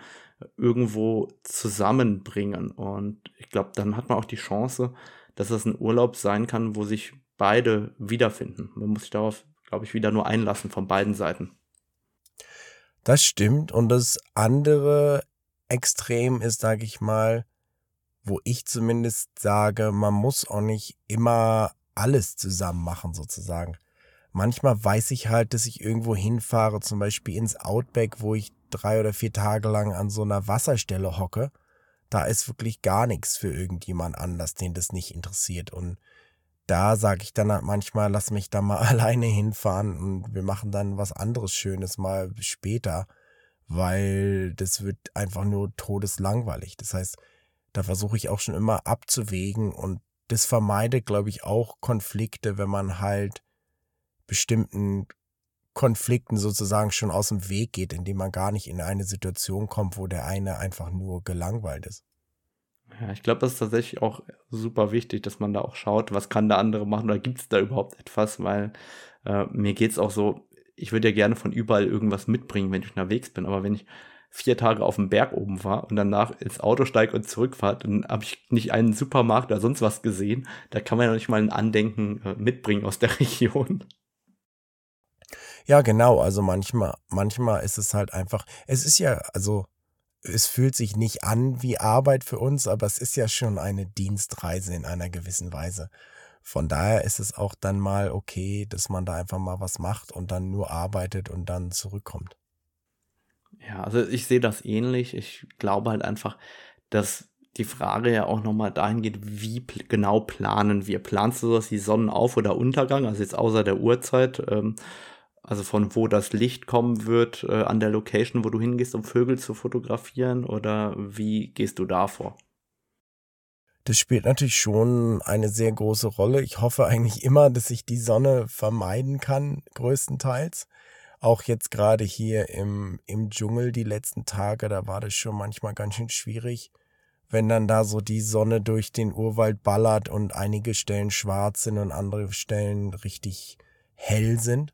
irgendwo zusammenbringen. Und ich glaube, dann hat man auch die Chance, dass das ein Urlaub sein kann, wo sich beide wiederfinden. Man muss sich darauf, glaube ich, wieder nur einlassen von beiden Seiten. Das stimmt. Und das andere Extrem ist, sage ich mal, wo ich zumindest sage, man muss auch nicht immer alles zusammen machen, sozusagen. Manchmal weiß ich halt, dass ich irgendwo hinfahre, zum Beispiel ins Outback, wo ich drei oder vier Tage lang an so einer Wasserstelle hocke. Da ist wirklich gar nichts für irgendjemand anders, den das nicht interessiert. Und da sage ich dann halt manchmal, lass mich da mal alleine hinfahren und wir machen dann was anderes Schönes mal später, weil das wird einfach nur todeslangweilig. Das heißt, da versuche ich auch schon immer abzuwägen und das vermeidet, glaube ich, auch Konflikte, wenn man halt bestimmten Konflikten sozusagen schon aus dem Weg geht, indem man gar nicht in eine Situation kommt, wo der eine einfach nur gelangweilt ist. Ja, ich glaube, das ist tatsächlich auch super wichtig, dass man da auch schaut, was kann der andere machen oder gibt es da überhaupt etwas, weil äh, mir geht es auch so, ich würde ja gerne von überall irgendwas mitbringen, wenn ich unterwegs bin, aber wenn ich vier Tage auf dem Berg oben war und danach ins Auto steige und zurückfahre, dann habe ich nicht einen Supermarkt oder sonst was gesehen. Da kann man ja nicht mal ein Andenken äh, mitbringen aus der Region. Ja, genau. Also manchmal, manchmal ist es halt einfach, es ist ja, also es fühlt sich nicht an wie Arbeit für uns, aber es ist ja schon eine Dienstreise in einer gewissen Weise. Von daher ist es auch dann mal okay, dass man da einfach mal was macht und dann nur arbeitet und dann zurückkommt. Ja, also ich sehe das ähnlich. Ich glaube halt einfach, dass die Frage ja auch nochmal dahin geht, wie pl genau planen wir? Planst du sowas wie Sonnenauf- oder Untergang, also jetzt außer der Uhrzeit, ähm, also von wo das Licht kommen wird äh, an der Location, wo du hingehst, um Vögel zu fotografieren, oder wie gehst du da vor? Das spielt natürlich schon eine sehr große Rolle. Ich hoffe eigentlich immer, dass ich die Sonne vermeiden kann, größtenteils auch jetzt gerade hier im, im Dschungel die letzten Tage, da war das schon manchmal ganz schön schwierig, wenn dann da so die Sonne durch den Urwald ballert und einige Stellen schwarz sind und andere Stellen richtig hell sind.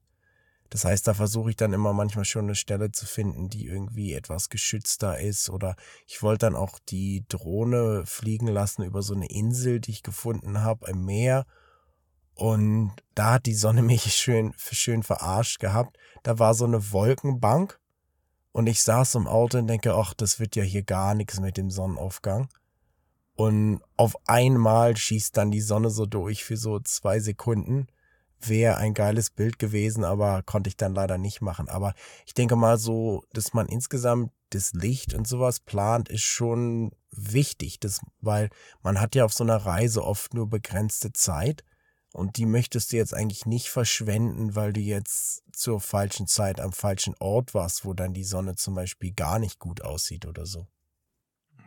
Das heißt, da versuche ich dann immer manchmal schon eine Stelle zu finden, die irgendwie etwas geschützter ist. Oder ich wollte dann auch die Drohne fliegen lassen über so eine Insel, die ich gefunden habe im Meer. Und da hat die Sonne mich schön, schön verarscht gehabt. Da war so eine Wolkenbank und ich saß im Auto und denke, ach, das wird ja hier gar nichts mit dem Sonnenaufgang. Und auf einmal schießt dann die Sonne so durch für so zwei Sekunden. Wäre ein geiles Bild gewesen, aber konnte ich dann leider nicht machen. Aber ich denke mal so, dass man insgesamt das Licht und sowas plant, ist schon wichtig, das, weil man hat ja auf so einer Reise oft nur begrenzte Zeit und die möchtest du jetzt eigentlich nicht verschwenden, weil du jetzt zur falschen Zeit am falschen Ort warst, wo dann die Sonne zum Beispiel gar nicht gut aussieht oder so.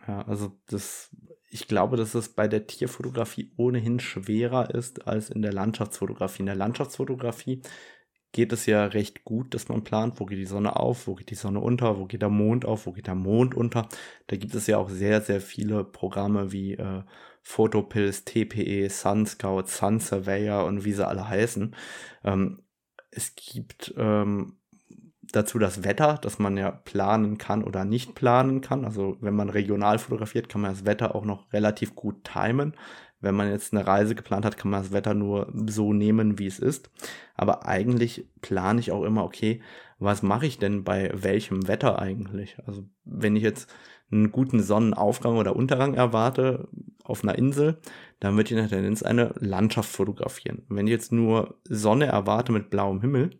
Ja, also das, ich glaube, dass es bei der Tierfotografie ohnehin schwerer ist als in der Landschaftsfotografie. In der Landschaftsfotografie geht es ja recht gut, dass man plant, wo geht die Sonne auf, wo geht die Sonne unter, wo geht der Mond auf, wo geht der Mond unter. Da gibt es ja auch sehr, sehr viele Programme wie äh, Photopills, TPE, SunScout, Sun Surveyor und wie sie alle heißen. Ähm, es gibt ähm, dazu das Wetter, dass man ja planen kann oder nicht planen kann. Also wenn man regional fotografiert, kann man das Wetter auch noch relativ gut timen. Wenn man jetzt eine Reise geplant hat, kann man das Wetter nur so nehmen, wie es ist. Aber eigentlich plane ich auch immer, okay, was mache ich denn bei welchem Wetter eigentlich? Also wenn ich jetzt einen guten Sonnenaufgang oder Untergang erwarte auf einer Insel, dann würde ich in der Tendenz eine Landschaft fotografieren. wenn ich jetzt nur Sonne erwarte mit blauem Himmel,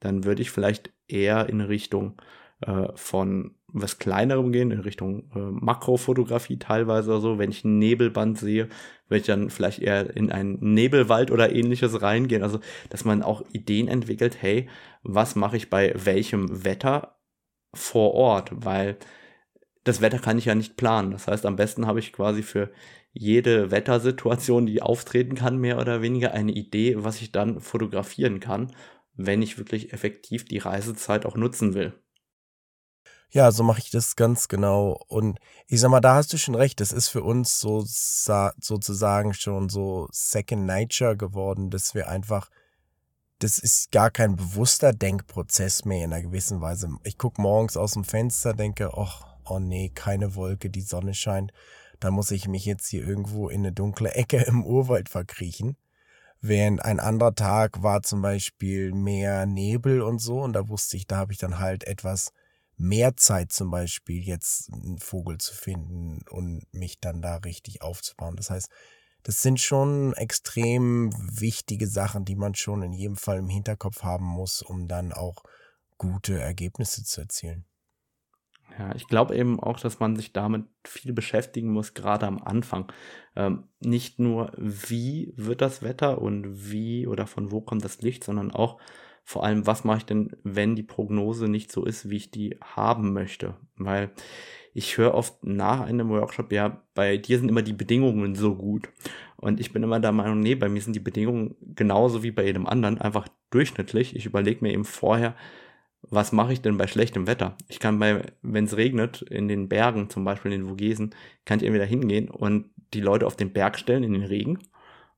dann würde ich vielleicht eher in Richtung äh, von was kleinerem gehen, in Richtung äh, Makrofotografie teilweise oder so. Wenn ich ein Nebelband sehe, würde ich dann vielleicht eher in einen Nebelwald oder ähnliches reingehen. Also, dass man auch Ideen entwickelt, hey, was mache ich bei welchem Wetter vor Ort? Weil das Wetter kann ich ja nicht planen. Das heißt, am besten habe ich quasi für jede Wettersituation, die auftreten kann, mehr oder weniger eine Idee, was ich dann fotografieren kann, wenn ich wirklich effektiv die Reisezeit auch nutzen will. Ja, so mache ich das ganz genau. Und ich sag mal, da hast du schon recht. Das ist für uns so sozusagen schon so Second Nature geworden, dass wir einfach das ist gar kein bewusster Denkprozess mehr in einer gewissen Weise. Ich gucke morgens aus dem Fenster, denke, ach, oh nee, keine Wolke, die Sonne scheint. Da muss ich mich jetzt hier irgendwo in eine dunkle Ecke im Urwald verkriechen. Während ein anderer Tag war zum Beispiel mehr Nebel und so, und da wusste ich, da habe ich dann halt etwas mehr Zeit zum Beispiel, jetzt einen Vogel zu finden und mich dann da richtig aufzubauen. Das heißt, das sind schon extrem wichtige Sachen, die man schon in jedem Fall im Hinterkopf haben muss, um dann auch gute Ergebnisse zu erzielen. Ja, ich glaube eben auch, dass man sich damit viel beschäftigen muss, gerade am Anfang. Ähm, nicht nur, wie wird das Wetter und wie oder von wo kommt das Licht, sondern auch vor allem, was mache ich denn, wenn die Prognose nicht so ist, wie ich die haben möchte. Weil ich höre oft nach einem Workshop, ja, bei dir sind immer die Bedingungen so gut. Und ich bin immer der Meinung, nee, bei mir sind die Bedingungen genauso wie bei jedem anderen, einfach durchschnittlich. Ich überlege mir eben vorher, was mache ich denn bei schlechtem Wetter? Ich kann bei, wenn es regnet, in den Bergen, zum Beispiel in den Vogesen, kann ich entweder hingehen und die Leute auf den Berg stellen in den Regen.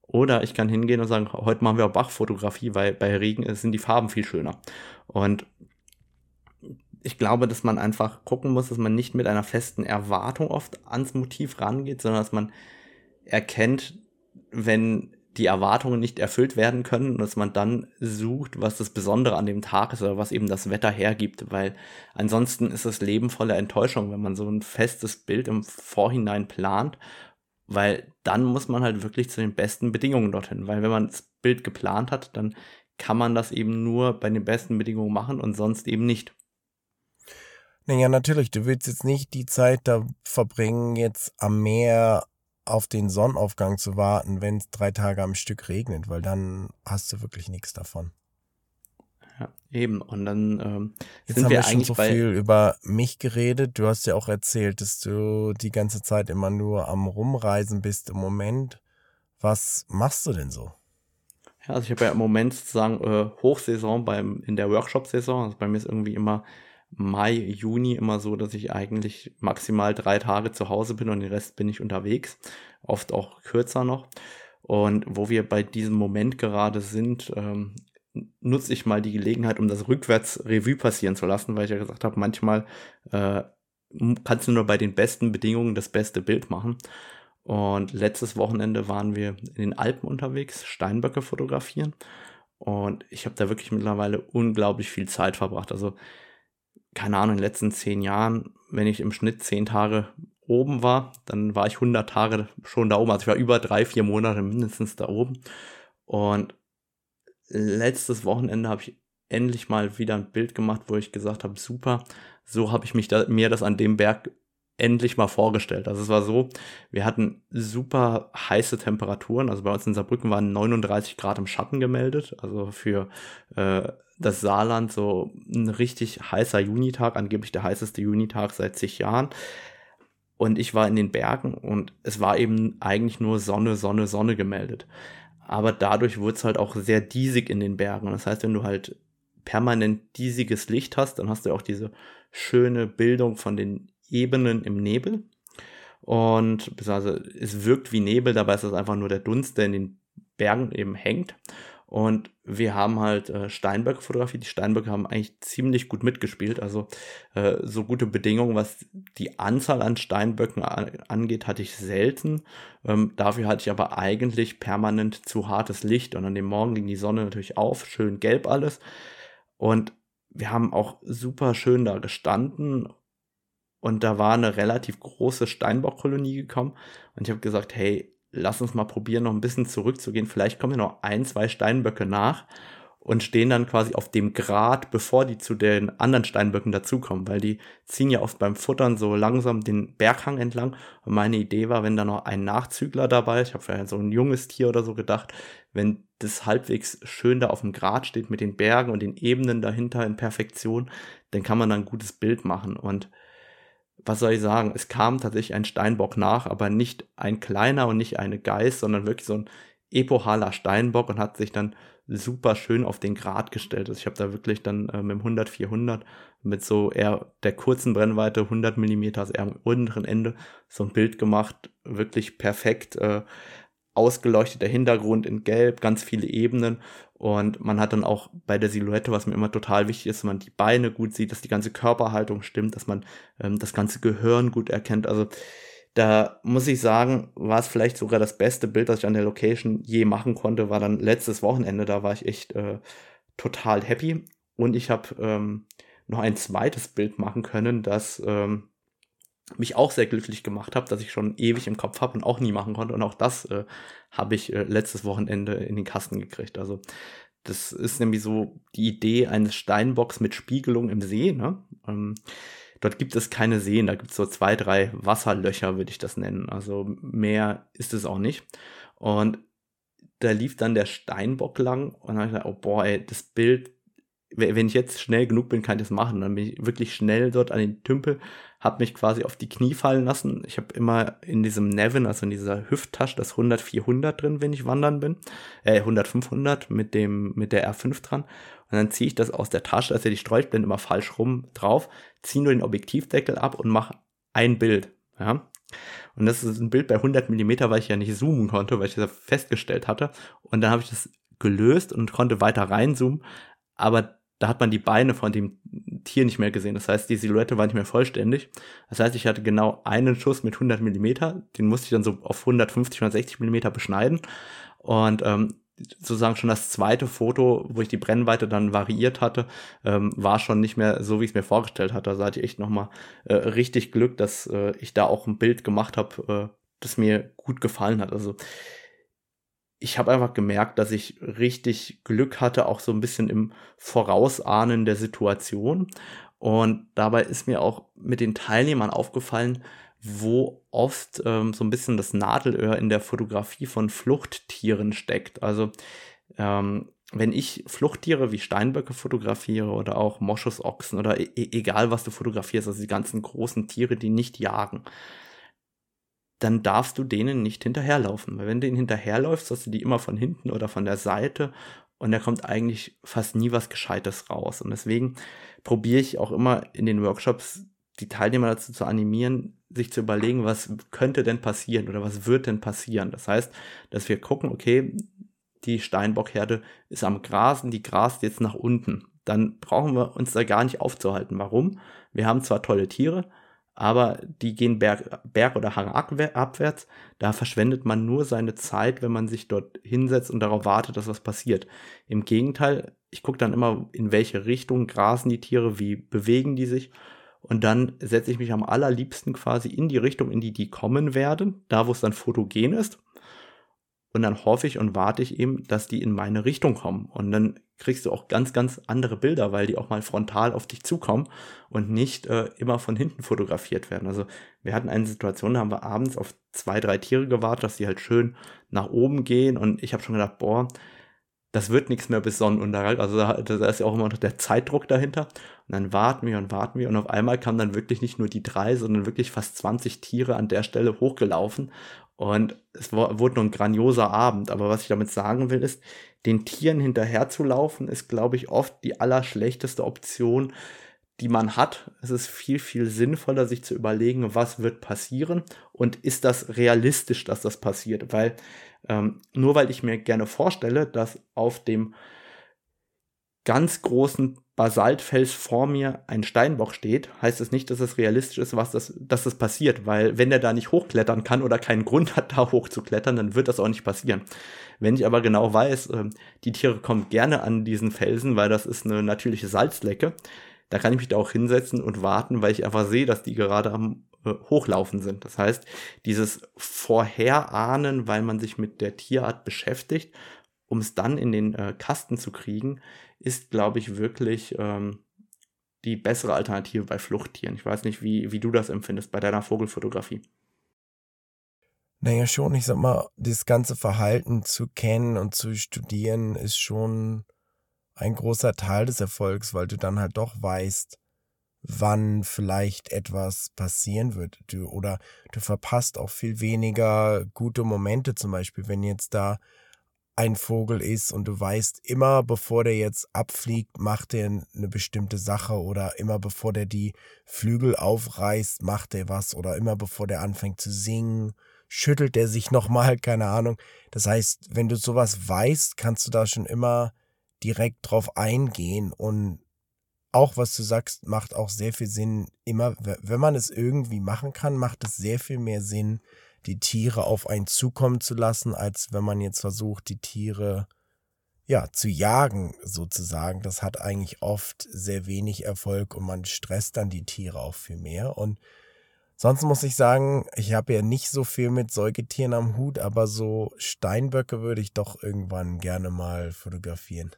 Oder ich kann hingehen und sagen, heute machen wir auch Bachfotografie, weil bei Regen sind die Farben viel schöner. Und ich glaube, dass man einfach gucken muss, dass man nicht mit einer festen Erwartung oft ans Motiv rangeht, sondern dass man erkennt, wenn die Erwartungen nicht erfüllt werden können und dass man dann sucht, was das Besondere an dem Tag ist oder was eben das Wetter hergibt, weil ansonsten ist das Leben voller Enttäuschung, wenn man so ein festes Bild im Vorhinein plant, weil dann muss man halt wirklich zu den besten Bedingungen dorthin, weil wenn man das Bild geplant hat, dann kann man das eben nur bei den besten Bedingungen machen und sonst eben nicht. Naja, natürlich, du willst jetzt nicht die Zeit da verbringen, jetzt am Meer auf den Sonnenaufgang zu warten, wenn es drei Tage am Stück regnet, weil dann hast du wirklich nichts davon. Ja, eben. Und dann ähm, Jetzt sind haben wir, wir schon so viel über mich geredet. Du hast ja auch erzählt, dass du die ganze Zeit immer nur am Rumreisen bist im Moment. Was machst du denn so? Ja, also ich habe ja im Moment sozusagen äh, Hochsaison beim in der Workshop-Saison. Also bei mir ist irgendwie immer Mai, Juni immer so, dass ich eigentlich maximal drei Tage zu Hause bin und den Rest bin ich unterwegs. Oft auch kürzer noch. Und wo wir bei diesem Moment gerade sind, ähm, nutze ich mal die Gelegenheit, um das rückwärts Revue passieren zu lassen, weil ich ja gesagt habe, manchmal äh, kannst du nur bei den besten Bedingungen das beste Bild machen. Und letztes Wochenende waren wir in den Alpen unterwegs, Steinböcke fotografieren. Und ich habe da wirklich mittlerweile unglaublich viel Zeit verbracht. Also keine Ahnung, in den letzten zehn Jahren, wenn ich im Schnitt zehn Tage oben war, dann war ich 100 Tage schon da oben. Also ich war über drei, vier Monate mindestens da oben. Und letztes Wochenende habe ich endlich mal wieder ein Bild gemacht, wo ich gesagt habe, super, so habe ich mich da, mir das an dem Berg endlich mal vorgestellt. Also es war so, wir hatten super heiße Temperaturen. Also bei uns in Saarbrücken waren 39 Grad im Schatten gemeldet. Also für äh, das Saarland so ein richtig heißer Junitag, angeblich der heißeste Junitag seit zig Jahren. Und ich war in den Bergen und es war eben eigentlich nur Sonne, Sonne, Sonne gemeldet. Aber dadurch wurde es halt auch sehr diesig in den Bergen. Das heißt, wenn du halt permanent diesiges Licht hast, dann hast du auch diese schöne Bildung von den Ebenen im Nebel. Und also es wirkt wie Nebel, dabei ist es einfach nur der Dunst, der in den Bergen eben hängt. Und wir haben halt äh, Steinböcke fotografiert. Die Steinböcke haben eigentlich ziemlich gut mitgespielt. Also äh, so gute Bedingungen, was die Anzahl an Steinböcken angeht, hatte ich selten. Ähm, dafür hatte ich aber eigentlich permanent zu hartes Licht. Und an dem Morgen ging die Sonne natürlich auf, schön gelb alles. Und wir haben auch super schön da gestanden. Und da war eine relativ große Steinbockkolonie gekommen. Und ich habe gesagt, hey, lass uns mal probieren, noch ein bisschen zurückzugehen. Vielleicht kommen ja noch ein, zwei Steinböcke nach und stehen dann quasi auf dem Grat, bevor die zu den anderen Steinböcken dazukommen, weil die ziehen ja oft beim Futtern so langsam den Berghang entlang. Und meine Idee war, wenn da noch ein Nachzügler dabei ist, ich habe vielleicht so ein junges Tier oder so gedacht, wenn das halbwegs schön da auf dem Grat steht mit den Bergen und den Ebenen dahinter in Perfektion, dann kann man da ein gutes Bild machen. Und was soll ich sagen, es kam tatsächlich ein Steinbock nach, aber nicht ein kleiner und nicht eine Geiß, sondern wirklich so ein epochaler Steinbock und hat sich dann super schön auf den Grat gestellt. Also ich habe da wirklich dann äh, mit dem 100 400 mit so eher der kurzen Brennweite 100 mm, also eher am unteren Ende so ein Bild gemacht, wirklich perfekt. Äh, ausgeleuchteter Hintergrund in Gelb, ganz viele Ebenen. Und man hat dann auch bei der Silhouette, was mir immer total wichtig ist, dass man die Beine gut sieht, dass die ganze Körperhaltung stimmt, dass man ähm, das ganze Gehirn gut erkennt. Also da muss ich sagen, war es vielleicht sogar das beste Bild, das ich an der Location je machen konnte, war dann letztes Wochenende, da war ich echt äh, total happy. Und ich habe ähm, noch ein zweites Bild machen können, das ähm, mich auch sehr glücklich gemacht habe, dass ich schon ewig im Kopf habe und auch nie machen konnte. Und auch das äh, habe ich äh, letztes Wochenende in den Kasten gekriegt. Also das ist nämlich so die Idee eines Steinbocks mit Spiegelung im See. Ne? Ähm, dort gibt es keine Seen, da gibt es so zwei, drei Wasserlöcher, würde ich das nennen. Also mehr ist es auch nicht. Und da lief dann der Steinbock lang und habe ich gedacht, oh boah, ey, das Bild wenn ich jetzt schnell genug bin, kann ich das machen. Dann bin ich wirklich schnell dort an den Tümpel, habe mich quasi auf die Knie fallen lassen. Ich habe immer in diesem Nevin, also in dieser Hüfttasche, das 100 400 drin, wenn ich wandern bin, äh 100 500 mit dem mit der R5 dran. Und dann ziehe ich das aus der Tasche, also die Streublende immer falsch rum drauf, ziehe nur den Objektivdeckel ab und mache ein Bild. Ja. Und das ist ein Bild bei 100 Millimeter, weil ich ja nicht zoomen konnte, weil ich das festgestellt hatte. Und dann habe ich das gelöst und konnte weiter reinzoomen. Aber da hat man die Beine von dem Tier nicht mehr gesehen. Das heißt, die Silhouette war nicht mehr vollständig. Das heißt, ich hatte genau einen Schuss mit 100 Millimeter. Den musste ich dann so auf 150, 160 Millimeter beschneiden. Und ähm, sozusagen schon das zweite Foto, wo ich die Brennweite dann variiert hatte, ähm, war schon nicht mehr so, wie ich es mir vorgestellt hatte. Also hatte ich echt nochmal äh, richtig Glück, dass äh, ich da auch ein Bild gemacht habe, äh, das mir gut gefallen hat. Also ich habe einfach gemerkt, dass ich richtig Glück hatte, auch so ein bisschen im Vorausahnen der Situation. Und dabei ist mir auch mit den Teilnehmern aufgefallen, wo oft ähm, so ein bisschen das Nadelöhr in der Fotografie von Fluchttieren steckt. Also ähm, wenn ich Fluchttiere wie Steinböcke fotografiere oder auch Moschusochsen oder e, e egal was du fotografierst, also die ganzen großen Tiere, die nicht jagen, dann darfst du denen nicht hinterherlaufen. Weil wenn du ihnen hinterherläufst, hast du die immer von hinten oder von der Seite und da kommt eigentlich fast nie was Gescheites raus. Und deswegen probiere ich auch immer in den Workshops die Teilnehmer dazu zu animieren, sich zu überlegen, was könnte denn passieren oder was wird denn passieren. Das heißt, dass wir gucken, okay, die Steinbockherde ist am Grasen, die grast jetzt nach unten. Dann brauchen wir uns da gar nicht aufzuhalten. Warum? Wir haben zwar tolle Tiere, aber die gehen Berg, Berg oder Hang abwärts. Da verschwendet man nur seine Zeit, wenn man sich dort hinsetzt und darauf wartet, dass was passiert. Im Gegenteil, ich gucke dann immer, in welche Richtung grasen die Tiere, wie bewegen die sich. Und dann setze ich mich am allerliebsten quasi in die Richtung, in die die kommen werden, da wo es dann fotogen ist. Und dann hoffe ich und warte ich eben, dass die in meine Richtung kommen. Und dann kriegst du auch ganz, ganz andere Bilder, weil die auch mal frontal auf dich zukommen und nicht äh, immer von hinten fotografiert werden. Also wir hatten eine Situation, da haben wir abends auf zwei, drei Tiere gewartet, dass die halt schön nach oben gehen. Und ich habe schon gedacht, boah, das wird nichts mehr bis Sonnenuntergang. Also da, da ist ja auch immer noch der Zeitdruck dahinter. Und dann warten wir und warten wir. Und auf einmal kamen dann wirklich nicht nur die drei, sondern wirklich fast 20 Tiere an der Stelle hochgelaufen. Und es wurde nur ein grandioser Abend. Aber was ich damit sagen will, ist, den Tieren hinterherzulaufen, ist, glaube ich, oft die allerschlechteste Option, die man hat. Es ist viel, viel sinnvoller, sich zu überlegen, was wird passieren und ist das realistisch, dass das passiert. Weil ähm, nur weil ich mir gerne vorstelle, dass auf dem ganz großen Basaltfels vor mir ein Steinbock steht, heißt es nicht, dass es realistisch ist, was das, dass das passiert, weil wenn er da nicht hochklettern kann oder keinen Grund hat, da hochzuklettern, dann wird das auch nicht passieren. Wenn ich aber genau weiß, äh, die Tiere kommen gerne an diesen Felsen, weil das ist eine natürliche Salzlecke, da kann ich mich da auch hinsetzen und warten, weil ich einfach sehe, dass die gerade am äh, Hochlaufen sind. Das heißt, dieses Vorherahnen, weil man sich mit der Tierart beschäftigt, um es dann in den äh, Kasten zu kriegen, ist, glaube ich, wirklich ähm, die bessere Alternative bei Fluchttieren. Ich weiß nicht, wie, wie du das empfindest bei deiner Vogelfotografie. Naja, schon, ich sag mal, das ganze Verhalten zu kennen und zu studieren ist schon ein großer Teil des Erfolgs, weil du dann halt doch weißt, wann vielleicht etwas passieren wird. Du, oder du verpasst auch viel weniger gute Momente, zum Beispiel, wenn jetzt da ein Vogel ist und du weißt, immer bevor der jetzt abfliegt, macht er eine bestimmte Sache oder immer bevor der die Flügel aufreißt, macht er was oder immer bevor der anfängt zu singen, schüttelt er sich nochmal, keine Ahnung. Das heißt, wenn du sowas weißt, kannst du da schon immer direkt drauf eingehen und auch was du sagst, macht auch sehr viel Sinn. Immer, wenn man es irgendwie machen kann, macht es sehr viel mehr Sinn, die Tiere auf einen zukommen zu lassen, als wenn man jetzt versucht, die Tiere ja, zu jagen sozusagen. Das hat eigentlich oft sehr wenig Erfolg und man stresst dann die Tiere auch viel mehr. Und sonst muss ich sagen, ich habe ja nicht so viel mit Säugetieren am Hut, aber so Steinböcke würde ich doch irgendwann gerne mal fotografieren.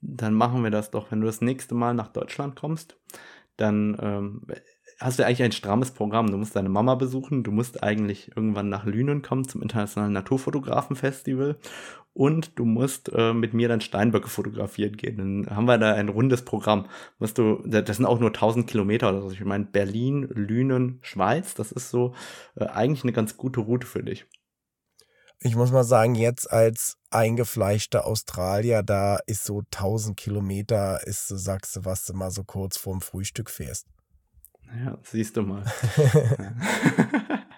Dann machen wir das doch, wenn du das nächste Mal nach Deutschland kommst. Dann ähm, hast du eigentlich ein strammes Programm. Du musst deine Mama besuchen, du musst eigentlich irgendwann nach Lünen kommen zum Internationalen Naturfotografenfestival und du musst äh, mit mir dann Steinböcke fotografieren gehen. Dann haben wir da ein rundes Programm. Musst du, das sind auch nur 1000 Kilometer oder so. Ich meine, Berlin, Lünen, Schweiz, das ist so äh, eigentlich eine ganz gute Route für dich. Ich muss mal sagen, jetzt als eingefleischter Australier, da ist so 1000 Kilometer, ist, sagst du, was du mal so kurz vorm Frühstück fährst. Ja, siehst du mal.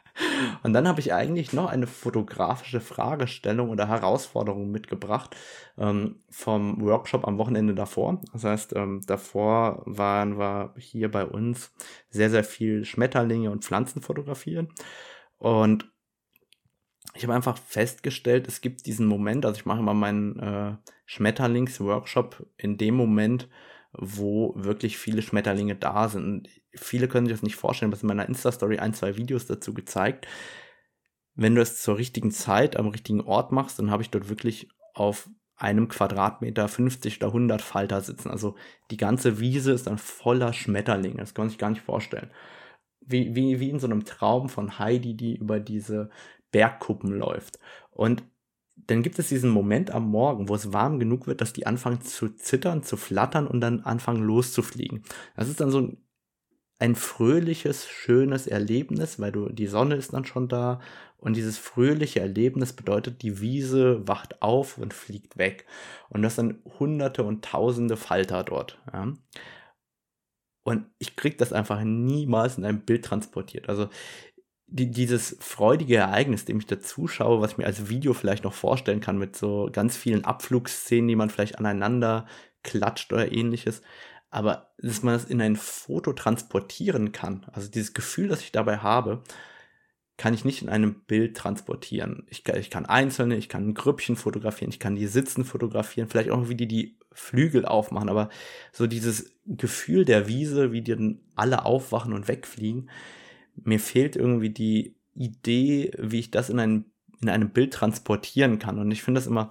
Und dann habe ich eigentlich noch eine fotografische Fragestellung oder Herausforderung mitgebracht ähm, vom Workshop am Wochenende davor. Das heißt, ähm, davor waren wir hier bei uns sehr, sehr viel Schmetterlinge und Pflanzen fotografieren. Und ich habe einfach festgestellt, es gibt diesen Moment, also ich mache immer meinen äh, Schmetterlings-Workshop in dem Moment, wo wirklich viele Schmetterlinge da sind. Und viele können sich das nicht vorstellen, was in meiner Insta-Story ein, zwei Videos dazu gezeigt. Wenn du es zur richtigen Zeit am richtigen Ort machst, dann habe ich dort wirklich auf einem Quadratmeter 50 oder 100 Falter sitzen. Also die ganze Wiese ist dann voller Schmetterlinge. Das kann man sich gar nicht vorstellen. Wie, wie, wie in so einem Traum von Heidi, die über diese Bergkuppen läuft. Und dann gibt es diesen Moment am Morgen, wo es warm genug wird, dass die anfangen zu zittern, zu flattern und dann anfangen loszufliegen. Das ist dann so ein, ein fröhliches, schönes Erlebnis, weil du, die Sonne ist dann schon da und dieses fröhliche Erlebnis bedeutet, die Wiese wacht auf und fliegt weg. Und das sind hunderte und tausende Falter dort. Ja. Und ich krieg das einfach niemals in einem Bild transportiert. Also die, dieses freudige Ereignis, dem ich da zuschaue, was ich mir als Video vielleicht noch vorstellen kann, mit so ganz vielen Abflugsszenen, die man vielleicht aneinander klatscht oder ähnliches. Aber dass man das in ein Foto transportieren kann, also dieses Gefühl, das ich dabei habe, kann ich nicht in einem Bild transportieren. Ich, ich kann einzelne, ich kann ein Grüppchen fotografieren, ich kann die Sitzen fotografieren, vielleicht auch wie die die Flügel aufmachen, aber so dieses Gefühl der Wiese, wie die dann alle aufwachen und wegfliegen, mir fehlt irgendwie die Idee, wie ich das in, ein, in einem Bild transportieren kann. Und ich finde das immer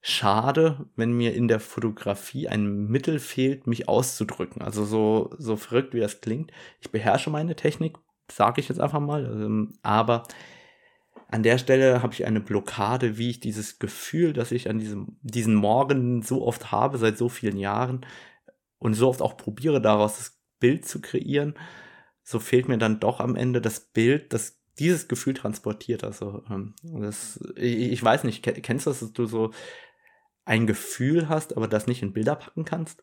schade, wenn mir in der Fotografie ein Mittel fehlt, mich auszudrücken. Also so, so verrückt, wie das klingt. Ich beherrsche meine Technik, sage ich jetzt einfach mal. Ähm, aber an der Stelle habe ich eine Blockade, wie ich dieses Gefühl, das ich an diesem, diesen Morgen so oft habe, seit so vielen Jahren und so oft auch probiere, daraus das Bild zu kreieren, so fehlt mir dann doch am Ende das Bild, das dieses Gefühl transportiert. Also ähm, das, ich, ich weiß nicht, kennst du das, dass du so ein Gefühl hast, aber das nicht in Bilder packen kannst?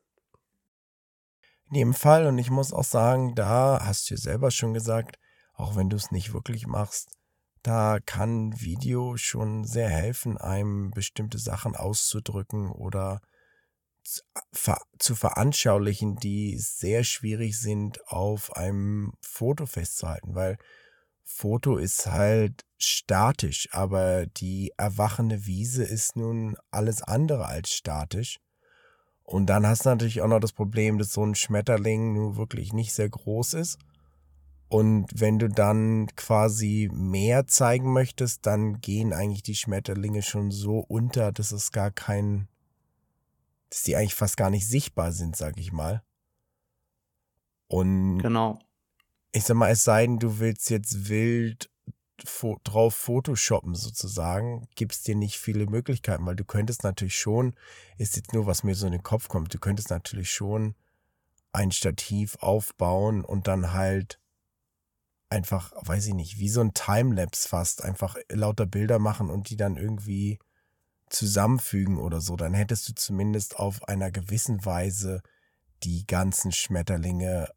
In jedem Fall, und ich muss auch sagen, da hast du ja selber schon gesagt, auch wenn du es nicht wirklich machst, da kann Video schon sehr helfen, einem bestimmte Sachen auszudrücken oder zu veranschaulichen, die sehr schwierig sind auf einem Foto festzuhalten, weil Foto ist halt statisch, aber die erwachende Wiese ist nun alles andere als statisch. Und dann hast du natürlich auch noch das Problem, dass so ein Schmetterling nun wirklich nicht sehr groß ist. Und wenn du dann quasi mehr zeigen möchtest, dann gehen eigentlich die Schmetterlinge schon so unter, dass es gar kein dass die eigentlich fast gar nicht sichtbar sind, sag ich mal. Und genau. ich sag mal, es sei denn, du willst jetzt wild fo drauf Photoshoppen sozusagen, gibt's dir nicht viele Möglichkeiten, weil du könntest natürlich schon, ist jetzt nur, was mir so in den Kopf kommt, du könntest natürlich schon ein Stativ aufbauen und dann halt einfach, weiß ich nicht, wie so ein Timelapse fast, einfach lauter Bilder machen und die dann irgendwie zusammenfügen oder so, dann hättest du zumindest auf einer gewissen Weise die ganzen Schmetterlinge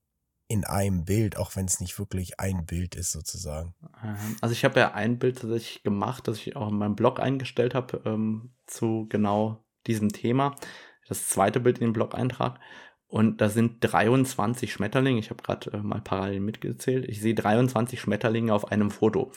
in einem Bild, auch wenn es nicht wirklich ein Bild ist sozusagen. Ähm, also ich habe ja ein Bild tatsächlich gemacht, das ich auch in meinem Blog eingestellt habe ähm, zu genau diesem Thema. Das zweite Bild in den Blog-Eintrag. Und da sind 23 Schmetterlinge. Ich habe gerade äh, mal parallel mitgezählt. Ich sehe 23 Schmetterlinge auf einem Foto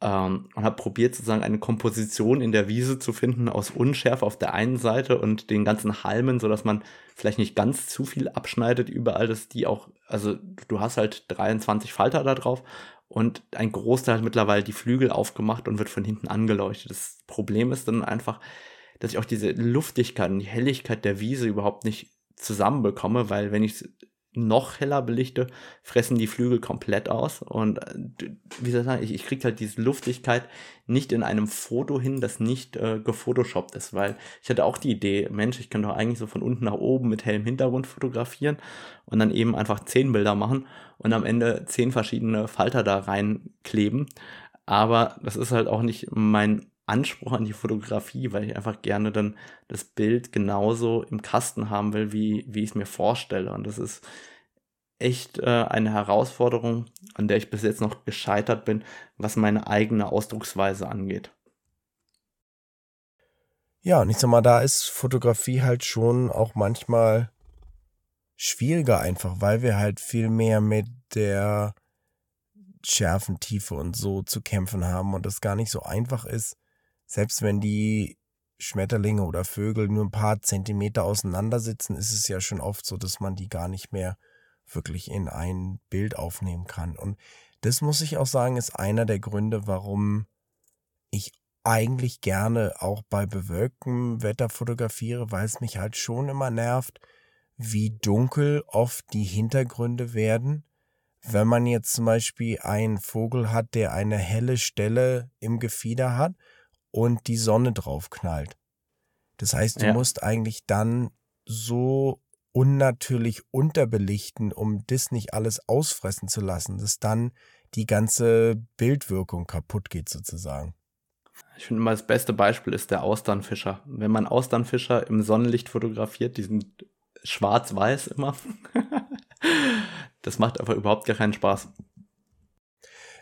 ähm, und habe probiert sozusagen eine Komposition in der Wiese zu finden aus Unschärfe auf der einen Seite und den ganzen Halmen, so dass man vielleicht nicht ganz zu viel abschneidet überall, dass die auch, also du hast halt 23 Falter da drauf und ein Großteil hat mittlerweile die Flügel aufgemacht und wird von hinten angeleuchtet. Das Problem ist dann einfach, dass ich auch diese Luftigkeit und die Helligkeit der Wiese überhaupt nicht zusammenbekomme, weil wenn ich noch heller belichte, fressen die Flügel komplett aus. Und äh, wie soll ich sagen, ich, ich kriege halt diese Luftigkeit nicht in einem Foto hin, das nicht äh, gefotoshoppt ist, weil ich hatte auch die Idee, Mensch, ich kann doch eigentlich so von unten nach oben mit hellem Hintergrund fotografieren und dann eben einfach zehn Bilder machen und am Ende zehn verschiedene Falter da reinkleben. Aber das ist halt auch nicht mein Anspruch an die Fotografie, weil ich einfach gerne dann das Bild genauso im Kasten haben will, wie, wie ich es mir vorstelle. Und das ist echt äh, eine Herausforderung, an der ich bis jetzt noch gescheitert bin, was meine eigene Ausdrucksweise angeht. Ja, und ich sag mal, da ist Fotografie halt schon auch manchmal schwieriger einfach, weil wir halt viel mehr mit der Schärfentiefe und so zu kämpfen haben und das gar nicht so einfach ist, selbst wenn die Schmetterlinge oder Vögel nur ein paar Zentimeter auseinander sitzen, ist es ja schon oft so, dass man die gar nicht mehr wirklich in ein Bild aufnehmen kann. Und das muss ich auch sagen, ist einer der Gründe, warum ich eigentlich gerne auch bei bewölktem Wetter fotografiere, weil es mich halt schon immer nervt, wie dunkel oft die Hintergründe werden. Wenn man jetzt zum Beispiel einen Vogel hat, der eine helle Stelle im Gefieder hat und die Sonne drauf knallt. Das heißt, du ja. musst eigentlich dann so unnatürlich unterbelichten, um das nicht alles ausfressen zu lassen, dass dann die ganze Bildwirkung kaputt geht sozusagen. Ich finde immer das beste Beispiel ist der Austernfischer. Wenn man Austernfischer im Sonnenlicht fotografiert, die sind schwarz-weiß immer. das macht aber überhaupt gar keinen Spaß.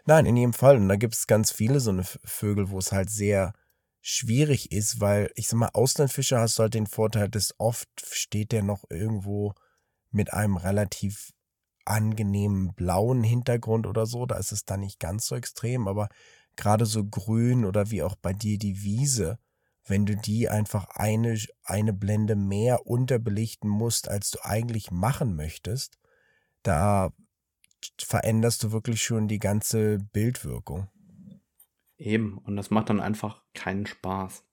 Nein, in jedem Fall. Und da gibt es ganz viele so eine Vögel, wo es halt sehr schwierig ist, weil ich sag mal, Austernfischer hast du halt den Vorteil, dass oft steht der noch irgendwo mit einem relativ angenehmen blauen Hintergrund oder so. Da ist es dann nicht ganz so extrem, aber gerade so grün oder wie auch bei dir die Wiese, wenn du die einfach eine, eine Blende mehr unterbelichten musst, als du eigentlich machen möchtest, da veränderst du wirklich schon die ganze Bildwirkung. Eben, und das macht dann einfach keinen Spaß.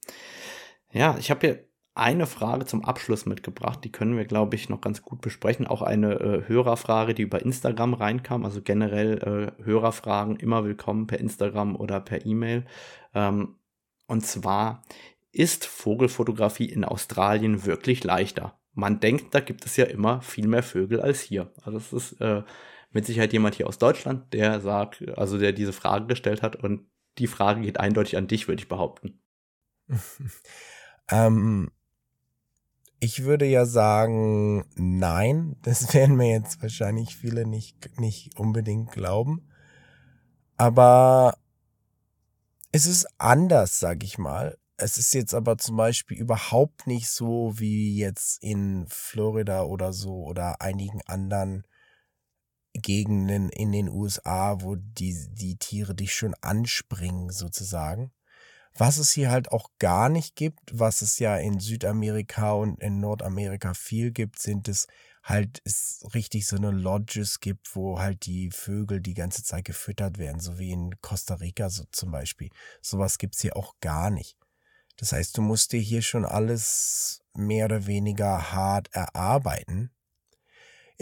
Ja, ich habe hier eine Frage zum Abschluss mitgebracht, die können wir, glaube ich, noch ganz gut besprechen. Auch eine äh, Hörerfrage, die über Instagram reinkam. Also generell äh, Hörerfragen immer willkommen per Instagram oder per E-Mail. Ähm, und zwar, ist Vogelfotografie in Australien wirklich leichter? Man denkt, da gibt es ja immer viel mehr Vögel als hier. Also es ist äh, mit Sicherheit jemand hier aus Deutschland, der sagt, also der diese Frage gestellt hat und die Frage geht eindeutig an dich, würde ich behaupten. ähm, ich würde ja sagen, nein. Das werden mir jetzt wahrscheinlich viele nicht, nicht unbedingt glauben. Aber es ist anders, sag ich mal. Es ist jetzt aber zum Beispiel überhaupt nicht so wie jetzt in Florida oder so oder einigen anderen Gegenden in den USA, wo die, die Tiere dich schon anspringen, sozusagen. Was es hier halt auch gar nicht gibt, was es ja in Südamerika und in Nordamerika viel gibt, sind es halt es richtig so eine Lodges gibt, wo halt die Vögel die ganze Zeit gefüttert werden, so wie in Costa Rica so zum Beispiel. Sowas gibt's hier auch gar nicht. Das heißt, du musst dir hier schon alles mehr oder weniger hart erarbeiten.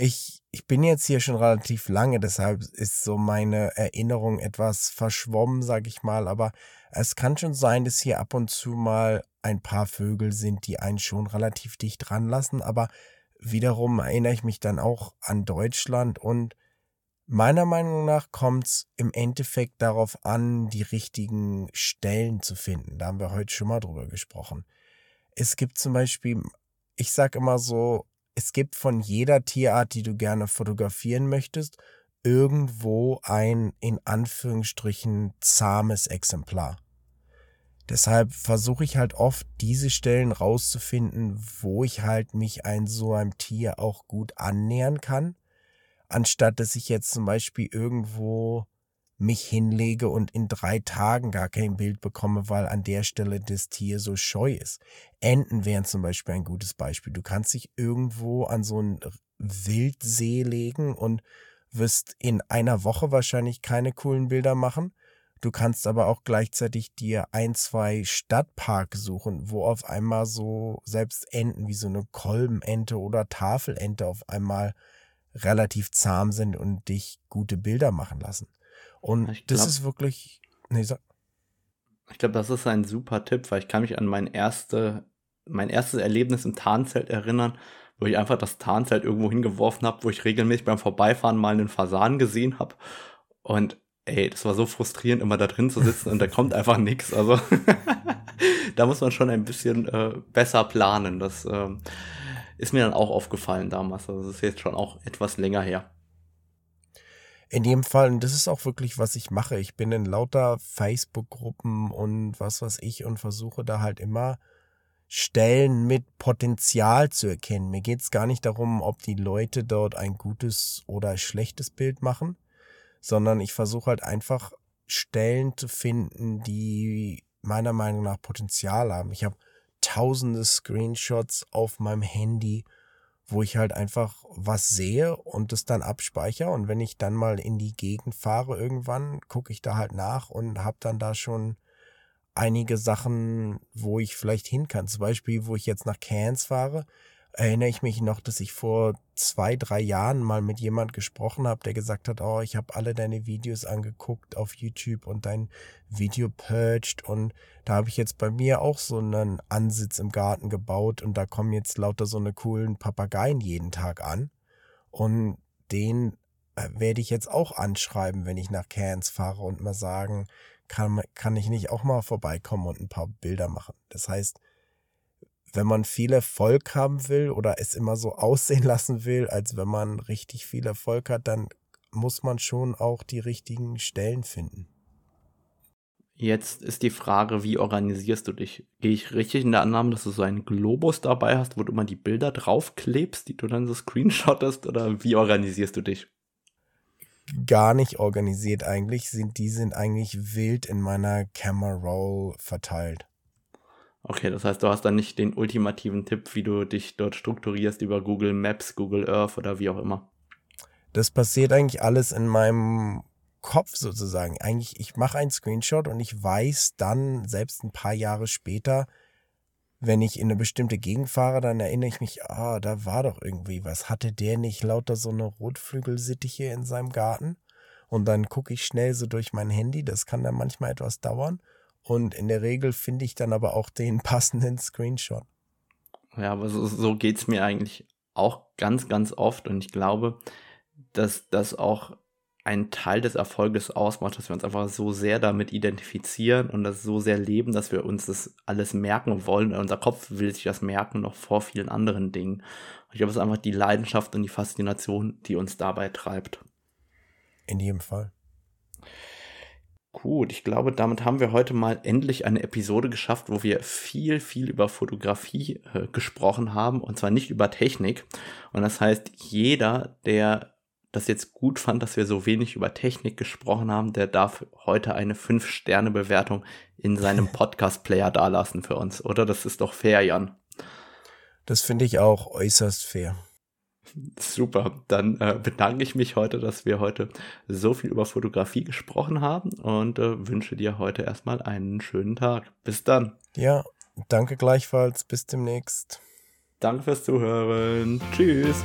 Ich, ich bin jetzt hier schon relativ lange, deshalb ist so meine Erinnerung etwas verschwommen, sag ich mal, aber es kann schon sein, dass hier ab und zu mal ein paar Vögel sind, die einen schon relativ dicht dran lassen, aber wiederum erinnere ich mich dann auch an Deutschland und meiner Meinung nach kommt es im Endeffekt darauf an, die richtigen Stellen zu finden. Da haben wir heute schon mal drüber gesprochen. Es gibt zum Beispiel, ich sag immer so, es gibt von jeder Tierart, die du gerne fotografieren möchtest, irgendwo ein in Anführungsstrichen zahmes Exemplar. Deshalb versuche ich halt oft diese Stellen rauszufinden, wo ich halt mich ein so einem Tier auch gut annähern kann, anstatt dass ich jetzt zum Beispiel irgendwo mich hinlege und in drei Tagen gar kein Bild bekomme, weil an der Stelle das Tier so scheu ist. Enten wären zum Beispiel ein gutes Beispiel. Du kannst dich irgendwo an so einen Wildsee legen und wirst in einer Woche wahrscheinlich keine coolen Bilder machen. Du kannst aber auch gleichzeitig dir ein, zwei Stadtpark suchen, wo auf einmal so selbst Enten wie so eine Kolbenente oder Tafelente auf einmal relativ zahm sind und dich gute Bilder machen lassen. Und glaub, das ist wirklich. Nee, sag. Ich glaube, das ist ein super Tipp, weil ich kann mich an mein, erste, mein erstes Erlebnis im Tarnzelt erinnern, wo ich einfach das Tarnzelt irgendwo hingeworfen habe, wo ich regelmäßig beim Vorbeifahren mal einen Fasan gesehen habe. Und ey, das war so frustrierend, immer da drin zu sitzen und da kommt einfach nichts. Also da muss man schon ein bisschen äh, besser planen. Das äh, ist mir dann auch aufgefallen damals. Also das ist jetzt schon auch etwas länger her. In dem Fall, und das ist auch wirklich, was ich mache. Ich bin in lauter Facebook-Gruppen und was weiß ich und versuche da halt immer Stellen mit Potenzial zu erkennen. Mir geht es gar nicht darum, ob die Leute dort ein gutes oder schlechtes Bild machen, sondern ich versuche halt einfach Stellen zu finden, die meiner Meinung nach Potenzial haben. Ich habe tausende Screenshots auf meinem Handy wo ich halt einfach was sehe und es dann abspeichere. Und wenn ich dann mal in die Gegend fahre irgendwann, gucke ich da halt nach und habe dann da schon einige Sachen, wo ich vielleicht hin kann. Zum Beispiel, wo ich jetzt nach Cairns fahre, erinnere ich mich noch, dass ich vor zwei, drei Jahren mal mit jemand gesprochen habe, der gesagt hat, oh, ich habe alle deine Videos angeguckt auf YouTube und dein Video purged und da habe ich jetzt bei mir auch so einen Ansitz im Garten gebaut und da kommen jetzt lauter so eine coolen Papageien jeden Tag an und den äh, werde ich jetzt auch anschreiben, wenn ich nach Cairns fahre und mal sagen, kann, kann ich nicht auch mal vorbeikommen und ein paar Bilder machen. Das heißt, wenn man viel Erfolg haben will oder es immer so aussehen lassen will, als wenn man richtig viel Erfolg hat, dann muss man schon auch die richtigen Stellen finden. Jetzt ist die Frage, wie organisierst du dich? Gehe ich richtig in der Annahme, dass du so einen Globus dabei hast, wo du immer die Bilder draufklebst, die du dann so screenshottest, oder wie organisierst du dich? Gar nicht organisiert eigentlich, sind die sind eigentlich wild in meiner Camera Roll verteilt. Okay, das heißt, du hast dann nicht den ultimativen Tipp, wie du dich dort strukturierst über Google Maps, Google Earth oder wie auch immer. Das passiert eigentlich alles in meinem Kopf sozusagen. Eigentlich, ich mache einen Screenshot und ich weiß dann, selbst ein paar Jahre später, wenn ich in eine bestimmte Gegend fahre, dann erinnere ich mich, ah, da war doch irgendwie was. Hatte der nicht lauter so eine Rotflügelsittiche in seinem Garten? Und dann gucke ich schnell so durch mein Handy, das kann dann manchmal etwas dauern. Und in der Regel finde ich dann aber auch den passenden Screenshot. Ja, aber so, so geht es mir eigentlich auch ganz, ganz oft. Und ich glaube, dass das auch ein Teil des Erfolges ausmacht, dass wir uns einfach so sehr damit identifizieren und das so sehr leben, dass wir uns das alles merken wollen. Unser Kopf will sich das merken noch vor vielen anderen Dingen. Und ich glaube, es ist einfach die Leidenschaft und die Faszination, die uns dabei treibt. In jedem Fall. Gut, ich glaube, damit haben wir heute mal endlich eine Episode geschafft, wo wir viel, viel über Fotografie äh, gesprochen haben und zwar nicht über Technik. Und das heißt, jeder, der das jetzt gut fand, dass wir so wenig über Technik gesprochen haben, der darf heute eine 5-Sterne-Bewertung in seinem Podcast-Player dalassen für uns, oder? Das ist doch fair, Jan. Das finde ich auch äußerst fair. Super, dann äh, bedanke ich mich heute, dass wir heute so viel über Fotografie gesprochen haben und äh, wünsche dir heute erstmal einen schönen Tag. Bis dann. Ja, danke gleichfalls. Bis demnächst. Danke fürs Zuhören. Tschüss.